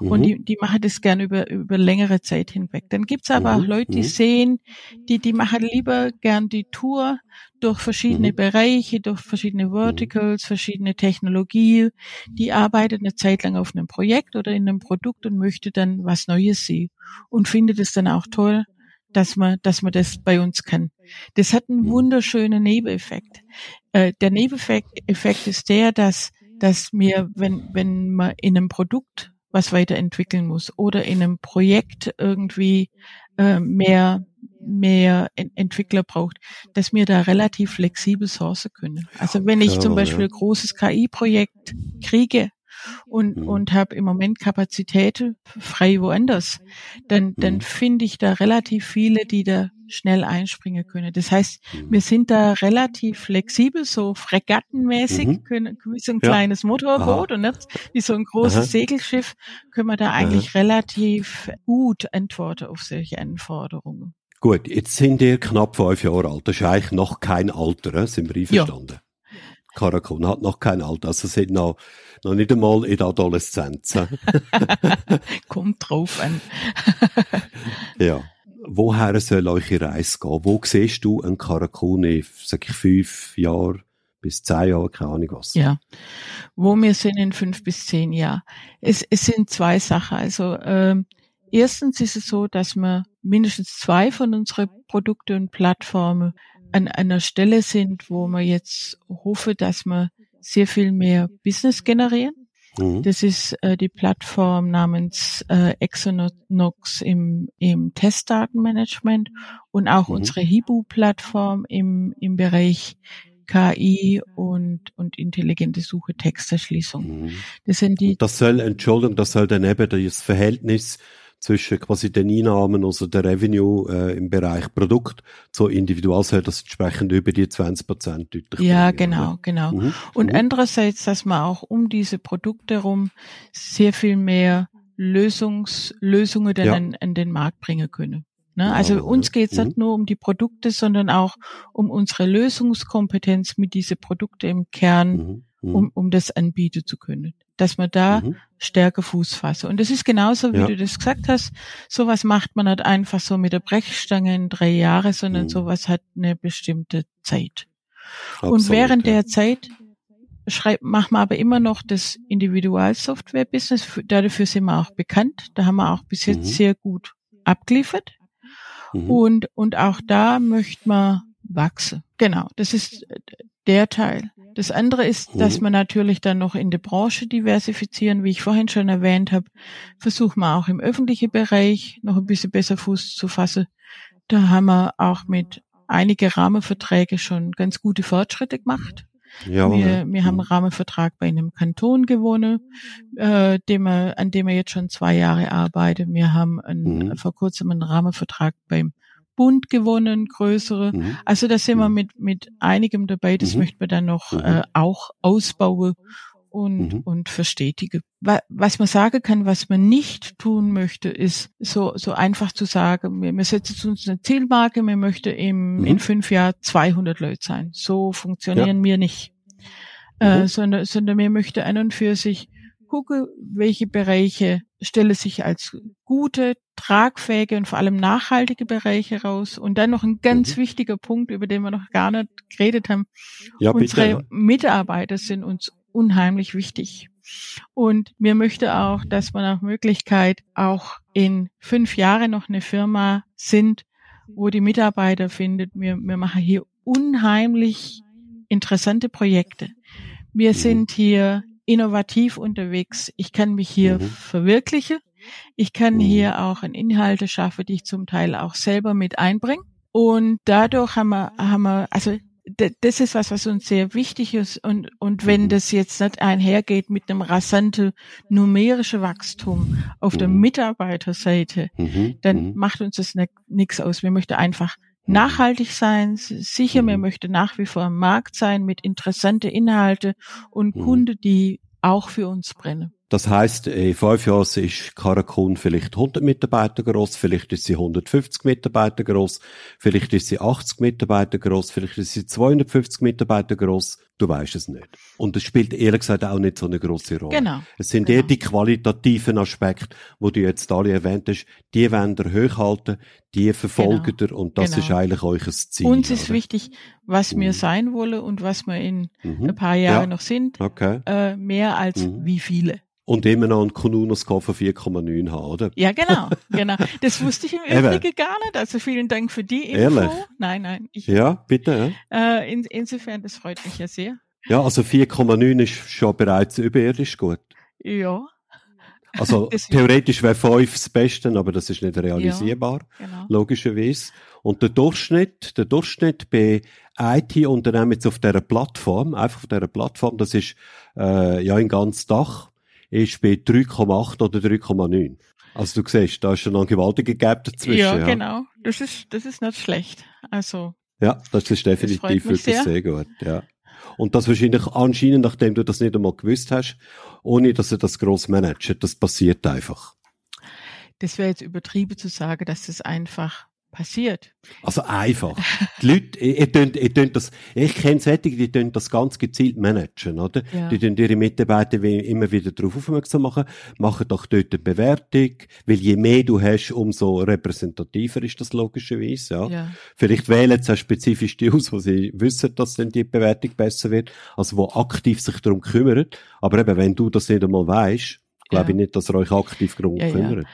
Mhm. Und die, die machen das gern über, über längere Zeit hinweg. Dann gibt's aber mhm. auch Leute, die mhm. sehen, die, die machen lieber gern die Tour durch verschiedene mhm. Bereiche, durch verschiedene mhm. Verticals, verschiedene Technologie. Die arbeitet eine Zeit lang auf einem Projekt oder in einem Produkt und möchte dann was Neues sehen und findet es dann auch toll, dass man, dass man das bei uns kann. Das hat einen wunderschönen Nebeneffekt. Äh, der Nebeneffekt ist der, dass, dass mir, wenn, wenn man in einem Produkt was weiterentwickeln muss oder in einem Projekt irgendwie äh, mehr mehr Entwickler braucht, dass wir da relativ flexibel sourcen können. Also wenn ich zum Beispiel ein großes KI-Projekt kriege und, mhm. und habe im Moment Kapazitäten frei woanders, dann, dann mhm. finde ich da relativ viele, die da schnell einspringen können. Das heißt, mhm. wir sind da relativ flexibel, so fregattenmäßig, mhm. können, wie so ein ja. kleines Motorboot Aha. und nicht wie so ein großes Aha. Segelschiff, können wir da eigentlich Aha. relativ gut antworten auf solche Anforderungen. Gut, jetzt sind ihr knapp fünf Jahre alt. Das ist eigentlich noch kein Alter, sind wir einverstanden? Ja. Karakon hat noch kein Alter, also sind noch, noch nicht einmal in der Adoleszenz. Kommt drauf an. ja. Woher soll eure Reise gehen? Wo siehst du einen Karakon in, sag ich, fünf Jahren bis zehn Jahren, keine Ahnung was? Ja. Wo wir sind in fünf bis zehn Jahren. Es, es sind zwei Sachen. Also, ähm, Erstens ist es so, dass wir mindestens zwei von unseren Produkte und Plattformen an einer Stelle sind, wo wir jetzt hoffen, dass wir sehr viel mehr Business generieren. Mhm. Das ist äh, die Plattform namens äh, Exonox im, im Testdatenmanagement und auch mhm. unsere Hibu-Plattform im, im Bereich KI und, und intelligente Suche, Texterschließung. Mhm. Das sind die. Das soll, Entschuldigung, das soll dann eben das Verhältnis zwischen quasi den Einnahmen, also der Revenue äh, im Bereich Produkt zu individual soll das entsprechend über die 20 Prozent deutlich Ja, bringen, genau, oder? genau. Mhm. Und mhm. andererseits, dass man auch um diese Produkte herum sehr viel mehr Lösungs, Lösungen dann ja. an, an den Markt bringen können. Ne? Also ja, uns geht es mhm. nicht nur um die Produkte, sondern auch um unsere Lösungskompetenz mit diese Produkte im Kern, mhm. Mhm. um, um das anbieten zu können dass man da mhm. stärker Fuß fasse. Und das ist genauso, wie ja. du das gesagt hast. Sowas macht man nicht einfach so mit der Brechstange in drei Jahre, sondern mhm. sowas hat eine bestimmte Zeit. Absolut, und während ja. der Zeit schreibt, machen wir aber immer noch das Individualsoftware-Business. Dafür sind wir auch bekannt. Da haben wir auch bis jetzt mhm. sehr gut abgeliefert. Mhm. Und, und auch da möchte man wachsen. Genau. Das ist der Teil. Das andere ist, mhm. dass man natürlich dann noch in der Branche diversifizieren, wie ich vorhin schon erwähnt habe, versuchen wir auch im öffentlichen Bereich noch ein bisschen besser Fuß zu fassen. Da haben wir auch mit einige Rahmenverträge schon ganz gute Fortschritte gemacht. Ja, wir, wir haben einen mhm. Rahmenvertrag bei einem Kanton gewonnen, äh, dem wir, an dem wir jetzt schon zwei Jahre arbeiten. Wir haben einen, mhm. vor kurzem einen Rahmenvertrag beim Bund gewonnen, größere. Mhm. Also da sind wir mhm. mit, mit einigem dabei, das mhm. möchten wir dann noch mhm. äh, auch ausbauen und, mhm. und verstetigen. Was man sagen kann, was man nicht tun möchte, ist so, so einfach zu sagen, wir, wir setzen uns eine Zielmarke, wir möchten im, mhm. in fünf Jahren 200 Leute sein. So funktionieren ja. wir nicht. Äh, sondern, sondern wir möchten an und für sich gucke, welche Bereiche stelle sich als gute, tragfähige und vor allem nachhaltige Bereiche raus. Und dann noch ein ganz mhm. wichtiger Punkt, über den wir noch gar nicht geredet haben. Ja, Unsere bitte. Mitarbeiter sind uns unheimlich wichtig. Und mir möchte auch, dass man nach Möglichkeit auch in fünf Jahren noch eine Firma sind, wo die Mitarbeiter findet, wir, wir machen hier unheimlich interessante Projekte. Wir mhm. sind hier innovativ unterwegs. Ich kann mich hier mhm. verwirklichen. Ich kann mhm. hier auch Inhalte schaffen, die ich zum Teil auch selber mit einbringe. Und dadurch haben wir, haben wir, also das ist was, was uns sehr wichtig ist. Und, und wenn mhm. das jetzt nicht einhergeht mit einem rasanten numerischen Wachstum auf der mhm. Mitarbeiterseite, mhm. dann macht uns das nichts aus. Wir möchten einfach nachhaltig sein, sicher, wir möchten nach wie vor am Markt sein mit interessante Inhalte und Kunden, die auch für uns brennen. Das heißt, in fünf Jahren ist Karakun vielleicht 100 Mitarbeiter groß, vielleicht ist sie 150 Mitarbeiter groß, vielleicht ist sie 80 Mitarbeiter groß, vielleicht ist sie 250 Mitarbeiter groß. Du weißt es nicht. Und es spielt ehrlich gesagt auch nicht so eine große Rolle. Genau. Es sind genau. eher die qualitativen Aspekte, wo du jetzt alle erwähnt hast, die wollen ihr hochhalten, die verfolgen genau. und das genau. ist eigentlich euch Ziel. Uns ist oder? wichtig, was mhm. wir sein wollen und was wir in mhm. ein paar Jahren ja. noch sind, okay. äh, mehr als mhm. wie viele und immer noch einen Konuno-Score von 4,9 haben, oder? Ja, genau, genau. Das wusste ich im Übrigen gar nicht. Also vielen Dank für die Info. Ehrlich? Nein, nein. Ich, ja, bitte. Ja. Äh, in, insofern, das freut mich ja sehr. Ja, also 4,9 ist schon bereits überirdisch gut. Ja. Also theoretisch wäre 5 das Beste, aber das ist nicht realisierbar, ja, genau. logischerweise. Und der Durchschnitt, der Durchschnitt bei IT-Unternehmen jetzt auf dieser Plattform, einfach auf dieser Plattform, das ist äh, ja in ganz Dach, ist bei 3,8 oder 3,9. Also du siehst, da ist schon ein gewaltiger Gap dazwischen. Ja, ja, genau. Das ist, das ist nicht schlecht. Also. Ja, das ist definitiv das wirklich sehr. sehr gut, ja. Und das wahrscheinlich anscheinend, nachdem du das nicht einmal gewusst hast, ohne dass er das gross managt. Das passiert einfach. Das wäre jetzt übertrieben zu sagen, dass das einfach passiert. Also einfach. Die Leute, ihr tönt, ihr tönt das, ich kenne solche, die tun das ganz gezielt managen, oder? Ja. Die tun ihre Mitarbeiter immer wieder darauf aufmerksam machen, machen doch dort eine Bewertung, weil je mehr du hast, umso repräsentativer ist das logischerweise, ja. ja. Vielleicht wählen sie auch spezifisch die aus, wo sie wissen, dass dann die Bewertung besser wird, also wo aktiv sich darum kümmern. Aber eben, wenn du das nicht einmal weißt, glaube ja. ich nicht, dass ihr euch aktiv darum kümmert.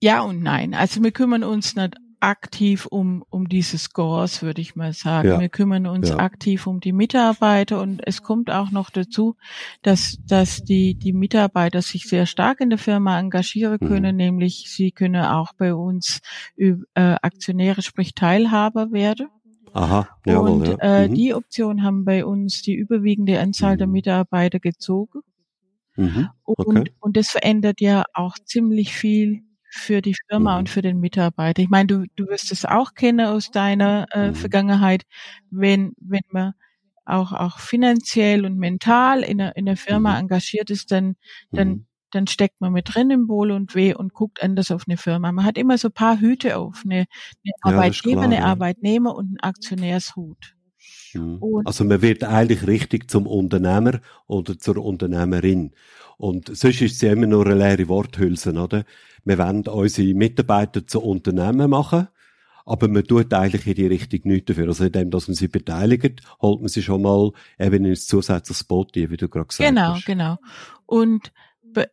Ja. ja und nein. Also wir kümmern uns nicht aktiv um, um diese Scores, würde ich mal sagen. Ja. Wir kümmern uns ja. aktiv um die Mitarbeiter und es kommt auch noch dazu, dass, dass die, die Mitarbeiter sich sehr stark in der Firma engagieren mhm. können, mhm. nämlich sie können auch bei uns äh, Aktionäre, sprich Teilhaber werden. Aha, jawohl, und ja. äh, mhm. die Option haben bei uns die überwiegende Anzahl mhm. der Mitarbeiter gezogen. Mhm. Okay. Und, und das verändert ja auch ziemlich viel für die Firma mhm. und für den Mitarbeiter. Ich meine, du, du wirst es auch kennen aus deiner äh, mhm. Vergangenheit, wenn, wenn man auch, auch finanziell und mental in der, in der Firma mhm. engagiert ist, dann, dann, mhm. dann steckt man mit drin im Wohl und Weh und guckt anders auf eine Firma. Man hat immer so paar Hüte auf, eine, eine ja, Arbeitgeber, klar, eine ja. Arbeitnehmer und einen Aktionärshut. Mhm. Also man wird eigentlich richtig zum Unternehmer oder zur Unternehmerin. Und sonst ist es ja immer nur eine leere Worthülse, oder? Wir wollen unsere Mitarbeiter zu Unternehmen machen, aber man tut eigentlich in die Richtung nichts dafür. Also indem, dass man sie beteiligt, holt man sie schon mal eben ins zusätzliches Boot, wie du gerade gesagt genau, hast. Genau, genau. Und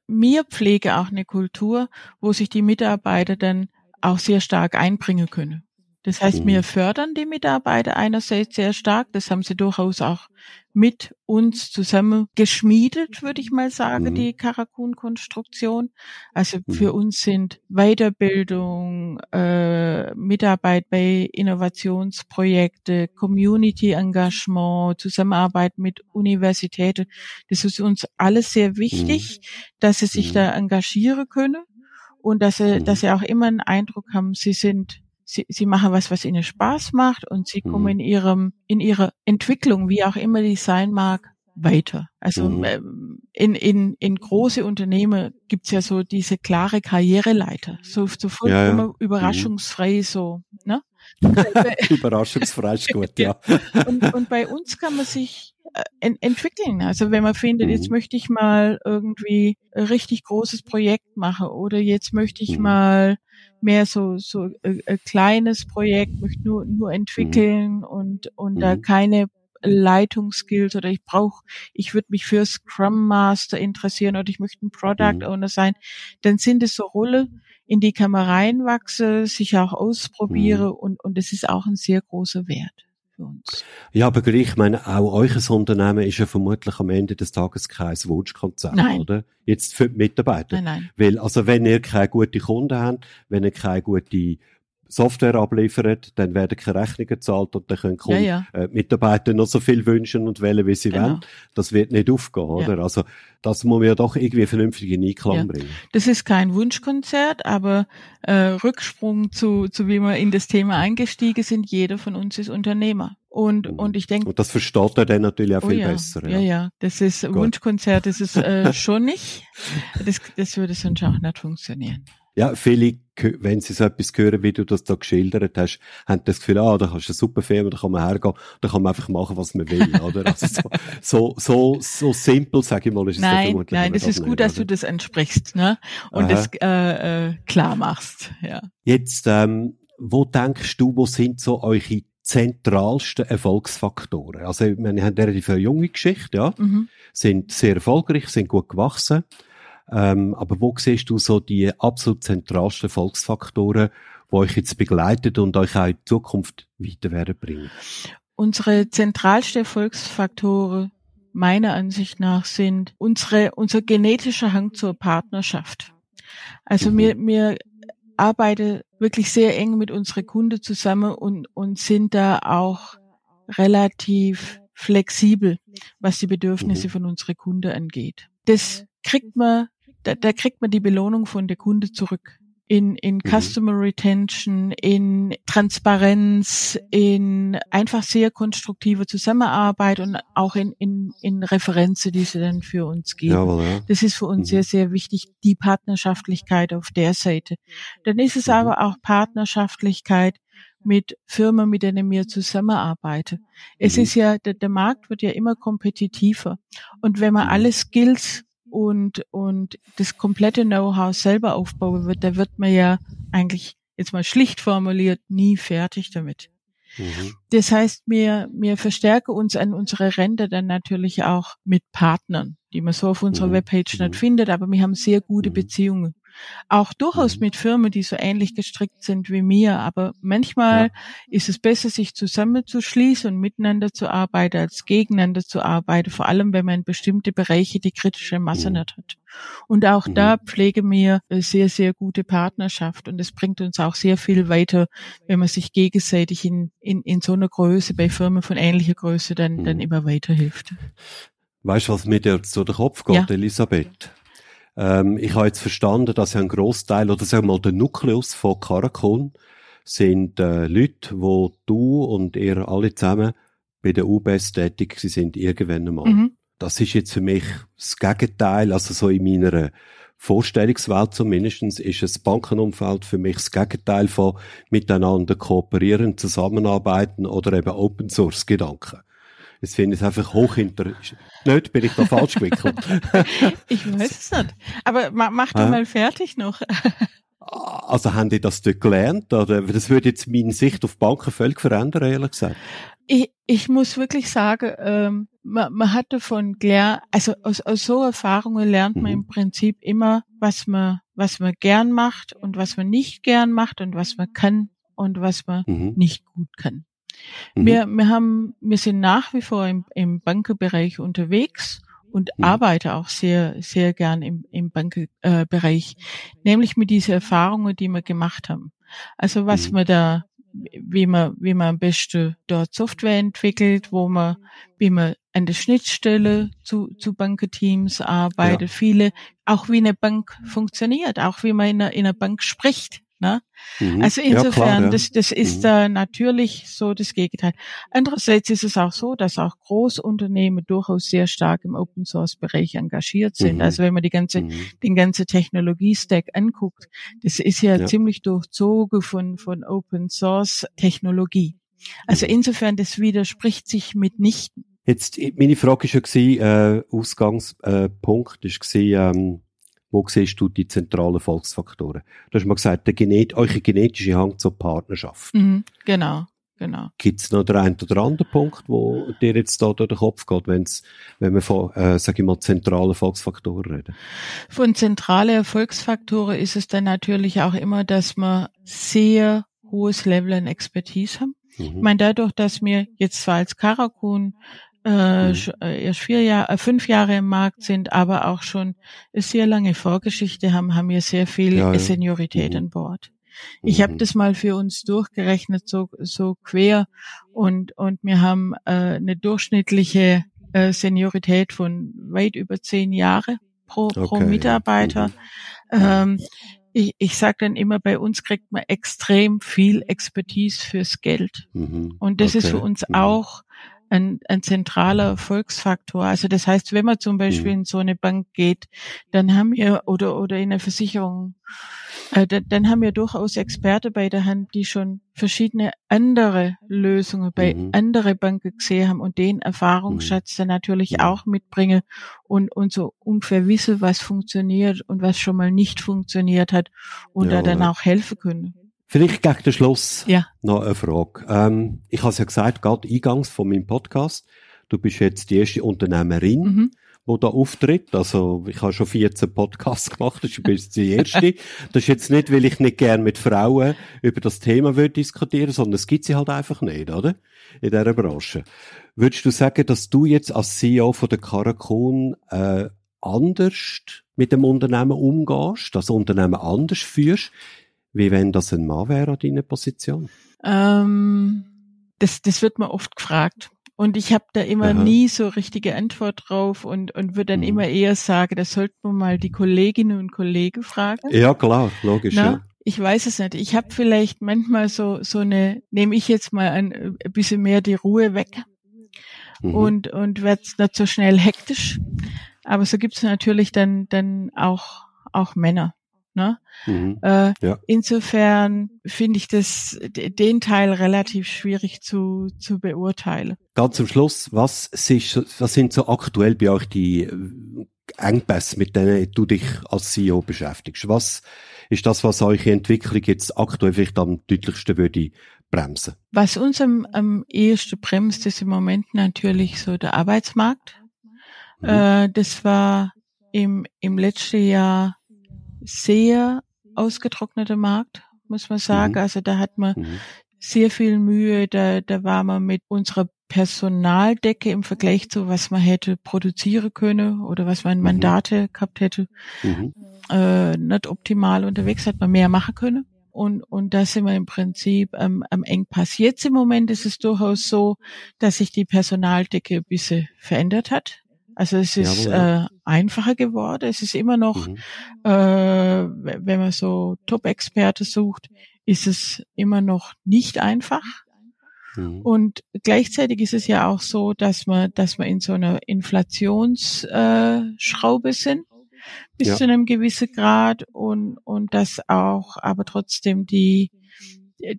mir pflege auch eine Kultur, wo sich die Mitarbeiter dann auch sehr stark einbringen können. Das heißt, wir mhm. fördern die Mitarbeiter einerseits sehr stark. Das haben sie durchaus auch mit uns zusammen geschmiedet, würde ich mal sagen, mhm. die Karakun-Konstruktion. Also mhm. für uns sind Weiterbildung, äh, Mitarbeit bei Innovationsprojekte, Community-Engagement, Zusammenarbeit mit Universitäten, das ist uns alles sehr wichtig, mhm. dass sie sich mhm. da engagieren können und dass sie, dass sie auch immer einen Eindruck haben, sie sind sie, sie machen was, was ihnen Spaß macht und sie mhm. kommen in ihrem, in ihrer Entwicklung, wie auch immer die sein mag, weiter. Also mhm. Ähm, in, in, in große Unternehmen gibt's ja so diese klare Karriereleiter. So, so voll ja, ja. immer überraschungsfrei mhm. so, ne? überraschungsfrei ist gut, ja. und, und bei uns kann man sich äh, ent entwickeln. Also wenn man findet, mhm. jetzt möchte ich mal irgendwie ein richtig großes Projekt machen oder jetzt möchte ich mhm. mal mehr so so ein, ein kleines Projekt, möchte nur nur entwickeln mhm. und und mhm. da keine Leitungsskills oder ich brauche, ich würde mich für Scrum Master interessieren oder ich möchte ein Product mhm. Owner sein, dann sind es so Rolle, in die kann man reinwachsen, sich auch ausprobieren mhm. und und es ist auch ein sehr großer Wert für uns. Ja, aber gleich, ich meine, auch euer Unternehmen ist ja vermutlich am Ende des Tages kein Wunschkonzert, oder? Jetzt für die Mitarbeiter. Nein, nein. Weil, also wenn ihr keine gute Kunden habt, wenn ihr keine gute Software abliefert, dann werden keine Rechnungen gezahlt und dann können Kunden, ja, ja. Äh, Mitarbeiter noch so viel wünschen und wählen, wie sie genau. wollen. Das wird nicht aufgehen, oder? Ja. Also das muss man ja doch irgendwie vernünftig in Einklang bringen. Das ist kein Wunschkonzert, aber äh, Rücksprung zu, zu wie wir in das Thema eingestiegen sind, jeder von uns ist Unternehmer. Und, mhm. und ich denke. Und das versteht er dann natürlich auch oh, viel ja. besser. Ja, ja, ja. Das ist Gut. Wunschkonzert, das ist äh, schon nicht. Das, das würde sonst auch nicht funktionieren ja, viele, wenn sie so etwas hören, wie du das da geschildert hast, haben das Gefühl, ah, da kannst du eine super Firma, da kann man hergehen, da kann man einfach machen, was man will, oder? Also so, so, so, so simpel, sage ich mal, ist es nein, vermutlich Nein, das ist gut, nicht, dass oder? du das entsprichst, ne? Und Aha. das äh, äh, klar machst, ja. Jetzt, ähm, wo denkst du, wo sind so eure zentralsten Erfolgsfaktoren? Also, wir haben eine relativ junge Geschichte, ja, mhm. sind sehr erfolgreich, sind gut gewachsen, ähm, aber wo siehst du so die absolut zentralsten Erfolgsfaktoren, die euch jetzt begleitet und euch auch in Zukunft weiter werden bringen? Unsere zentralsten Erfolgsfaktoren meiner Ansicht nach sind unsere, unser genetischer Hang zur Partnerschaft. Also mhm. wir, wir arbeiten wirklich sehr eng mit unseren Kunden zusammen und, und sind da auch relativ flexibel, was die Bedürfnisse mhm. von unseren Kunden angeht. Das kriegt man da, da kriegt man die Belohnung von der Kunde zurück. In, in mhm. Customer Retention, in Transparenz, in einfach sehr konstruktive Zusammenarbeit und auch in, in, in Referenzen, die sie dann für uns geben. Jawohl, ja. Das ist für uns mhm. sehr, sehr wichtig, die Partnerschaftlichkeit auf der Seite. Dann ist es mhm. aber auch Partnerschaftlichkeit mit Firmen, mit denen wir zusammenarbeiten. Es mhm. ist ja, der, der Markt wird ja immer kompetitiver. Und wenn man mhm. alle Skills und, und das komplette Know-how selber aufbauen wird, da wird man ja eigentlich jetzt mal schlicht formuliert nie fertig damit. Mhm. Das heißt, wir, wir verstärken uns an unsere Rente dann natürlich auch mit Partnern, die man so auf unserer mhm. Webpage nicht mhm. findet, aber wir haben sehr gute mhm. Beziehungen auch durchaus mhm. mit Firmen, die so ähnlich gestrickt sind wie mir. Aber manchmal ja. ist es besser, sich zusammenzuschließen und miteinander zu arbeiten, als gegeneinander zu arbeiten. Vor allem, wenn man in bestimmte Bereiche die kritische Masse mhm. nicht hat. Und auch mhm. da pflege wir sehr, sehr gute Partnerschaft. Und es bringt uns auch sehr viel weiter, wenn man sich gegenseitig in, in, in so einer Größe, bei Firmen von ähnlicher Größe, dann, mhm. dann immer weiterhilft. Weißt du, was mir jetzt so der Kopf geht, ja. Elisabeth? Ähm, ich habe jetzt verstanden, dass ein Großteil oder sagen wir mal der Nukleus von Karakon sind äh, Leute, wo du und ihr alle zusammen bei der UBS tätig sind irgendwann einmal. Mhm. Das ist jetzt für mich das Gegenteil, also so in meiner Vorstellungswelt zumindest ist das Bankenumfeld für mich das Gegenteil von miteinander kooperieren, zusammenarbeiten oder eben Open Source Gedanken. Jetzt finde ich es einfach hochinteressant. Nicht, bin ich da falsch gewickelt? ich weiß es nicht. Aber mach du mal fertig noch. also haben die das dort gelernt? Oder das würde jetzt meine Sicht auf Banken völlig verändern, ehrlich gesagt. Ich, ich muss wirklich sagen, ähm, man, man hat davon gelernt, also aus, aus so Erfahrungen lernt man mhm. im Prinzip immer, was man, was man gern macht und was man nicht gern macht und was man kann und was man mhm. nicht gut kann. Mhm. Wir, wir haben, wir sind nach wie vor im, im Bankenbereich unterwegs und mhm. arbeite auch sehr, sehr gern im, im Bankenbereich, äh, nämlich mit diesen Erfahrungen, die wir gemacht haben. Also was mhm. wir da, wie man, wie man am besten dort Software entwickelt, wo man, wie man an der Schnittstelle zu, zu Bankenteams arbeitet, ja. viele, auch wie eine Bank funktioniert, auch wie man in einer, in einer Bank spricht. Ne? Mhm. Also insofern, ja, klar, ja. das, das ist mhm. da natürlich so das Gegenteil. Andererseits ist es auch so, dass auch Großunternehmen durchaus sehr stark im Open Source Bereich engagiert sind. Mhm. Also wenn man die ganze, mhm. den ganze Technologie-Stack anguckt, das ist ja, ja, ziemlich durchzogen von, von Open Source Technologie. Also mhm. insofern, das widerspricht sich mitnichten. Jetzt, meine Frage war ja, äh, Ausgangspunkt, ist gewesen, ähm, wo siehst du die zentralen Volksfaktoren? Du hast mal gesagt, der Genet eure genetische Hang zur Partnerschaft. Mhm, genau, genau. Gibt es noch den einen oder anderen Punkt, wo dir jetzt da durch den Kopf geht, wenn's, wenn wir von, äh, sag ich mal, zentralen Volksfaktoren reden? Von zentralen Erfolgsfaktoren ist es dann natürlich auch immer, dass wir sehr hohes Level an Expertise haben. Mhm. Ich meine, dadurch, dass wir jetzt zwar als Karakun äh, mhm. Äh, erst vier Jahre, äh, fünf Jahre im Markt sind, aber auch schon eine sehr lange Vorgeschichte haben, haben wir sehr viel ja, ja. Seniorität mhm. an Bord. Ich mhm. habe das mal für uns durchgerechnet, so, so quer, und, und wir haben äh, eine durchschnittliche äh, Seniorität von weit über zehn Jahre pro, okay. pro Mitarbeiter. Mhm. Ähm, ich, ich sage dann immer, bei uns kriegt man extrem viel Expertise fürs Geld. Mhm. Und das okay. ist für uns mhm. auch ein, ein zentraler Erfolgsfaktor. Also das heißt, wenn man zum Beispiel mhm. in so eine Bank geht, dann haben wir oder oder in eine Versicherung, äh, dann, dann haben wir durchaus Experte bei der Hand, die schon verschiedene andere Lösungen bei mhm. andere Banken gesehen haben und den Erfahrungsschatz dann natürlich mhm. auch mitbringen und und so ungefähr wissen, was funktioniert und was schon mal nicht funktioniert hat und ja, da dann auch helfen können. Vielleicht gegen den Schluss ja. noch eine Frage. Ähm, ich habe es ja gesagt, gerade eingangs von meinem Podcast, du bist jetzt die erste Unternehmerin, mhm. die da auftritt. Also ich habe schon 14 Podcasts gemacht, das ist jetzt die erste. das ist jetzt nicht, weil ich nicht gern mit Frauen über das Thema würde diskutieren, sondern es gibt sie halt einfach nicht, oder? In dieser Branche. Würdest du sagen, dass du jetzt als CEO von der Karakon äh, anders mit dem Unternehmen umgehst, das Unternehmen anders führst? Wie wenn das ein Mann wäre an deiner Position? Ähm, das, das wird mir oft gefragt. Und ich habe da immer Aha. nie so richtige Antwort drauf und, und würde dann mhm. immer eher sagen, da sollten wir mal die Kolleginnen und Kollegen fragen. Ja, klar, logisch, Na, ja. Ich weiß es nicht. Ich habe vielleicht manchmal so, so eine, nehme ich jetzt mal ein, ein bisschen mehr die Ruhe weg mhm. und, und werde nicht so schnell hektisch. Aber so gibt es natürlich dann, dann auch, auch Männer. Ne? Mhm. Äh, ja. Insofern finde ich das den Teil relativ schwierig zu, zu beurteilen. Ganz zum Schluss, was, ist, was sind so aktuell bei euch die äh, Engpässe, mit denen du dich als CEO beschäftigst? Was ist das, was eure Entwicklung jetzt aktuell vielleicht am deutlichsten würde bremsen? Was uns am, am ehesten bremst, ist im Moment natürlich so der Arbeitsmarkt. Mhm. Äh, das war im, im letzten Jahr sehr ausgetrockneter Markt, muss man sagen. Mhm. Also da hat man mhm. sehr viel Mühe. Da, da war man mit unserer Personaldecke im Vergleich zu was man hätte produzieren können oder was man mhm. Mandate mhm. gehabt hätte, mhm. äh, nicht optimal unterwegs, hat man mehr machen können. Und, und da sind wir im Prinzip ähm, am Engpass. Jetzt im Moment ist es durchaus so, dass sich die Personaldecke ein bisschen verändert hat. Also es ist Jawohl. äh, einfacher geworden. Es ist immer noch, mhm. äh, wenn man so Top-Experte sucht, ist es immer noch nicht einfach. Mhm. Und gleichzeitig ist es ja auch so, dass man, dass wir in so einer Inflationsschraube äh, sind bis ja. zu einem gewissen Grad und und dass auch aber trotzdem die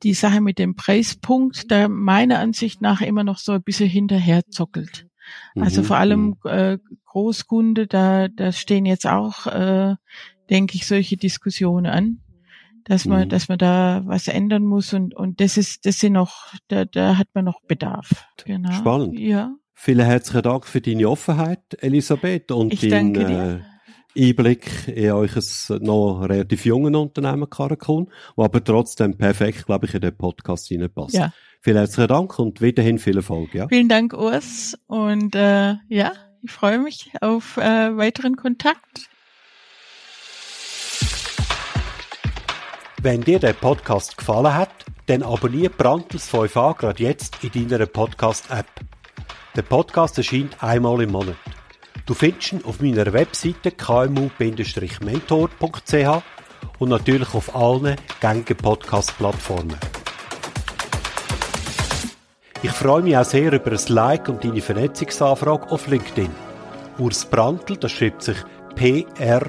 die Sache mit dem Preispunkt da meiner Ansicht nach immer noch so ein bisschen hinterher zockelt. Also mhm. vor allem mhm. äh, Großkunde, da, da stehen jetzt auch, äh, denke ich, solche Diskussionen an, dass man, mhm. dass man da was ändern muss und und das ist, das sind noch, da, da hat man noch Bedarf. Genau. Spannend. Ja. Vielen herzlichen Dank für deine Offenheit, Elisabeth, und ich dein äh, Einblick in euch noch relativ jungen Unternehmen Karakun, wo aber trotzdem perfekt, glaube ich, in den Podcast hineinpasst. Ja. Vielen herzlichen Dank und weiterhin viel Erfolg. Ja. Vielen Dank, Urs. Und äh, ja, ich freue mich auf äh, weiteren Kontakt. Wenn dir der Podcast gefallen hat, dann abonniere Brandtels 5a gerade jetzt in deiner Podcast-App. Der Podcast erscheint einmal im Monat. Du findest ihn auf meiner Webseite kmu-mentor.ch und natürlich auf allen gängigen Podcast-Plattformen. Ich freue mich auch sehr über ein Like und deine Vernetzungsanfrage auf LinkedIn. Urs Brandl, das schreibt sich P-R-A-N-T-L,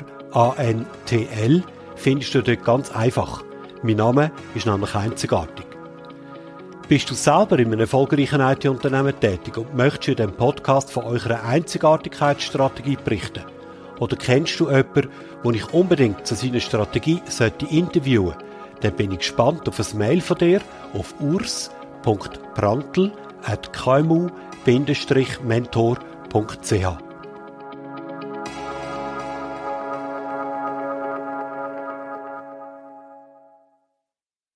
findest du dort ganz einfach. Mein Name ist nämlich einzigartig. Bist du selber in einem erfolgreichen IT-Unternehmen tätig und möchtest in diesem Podcast von eurer Einzigartigkeitsstrategie berichten? Oder kennst du jemanden, den ich unbedingt zu seiner Strategie interviewen sollte? Dann bin ich gespannt auf ein Mail von dir auf urs.com www.brandl.kmu-mentor.ch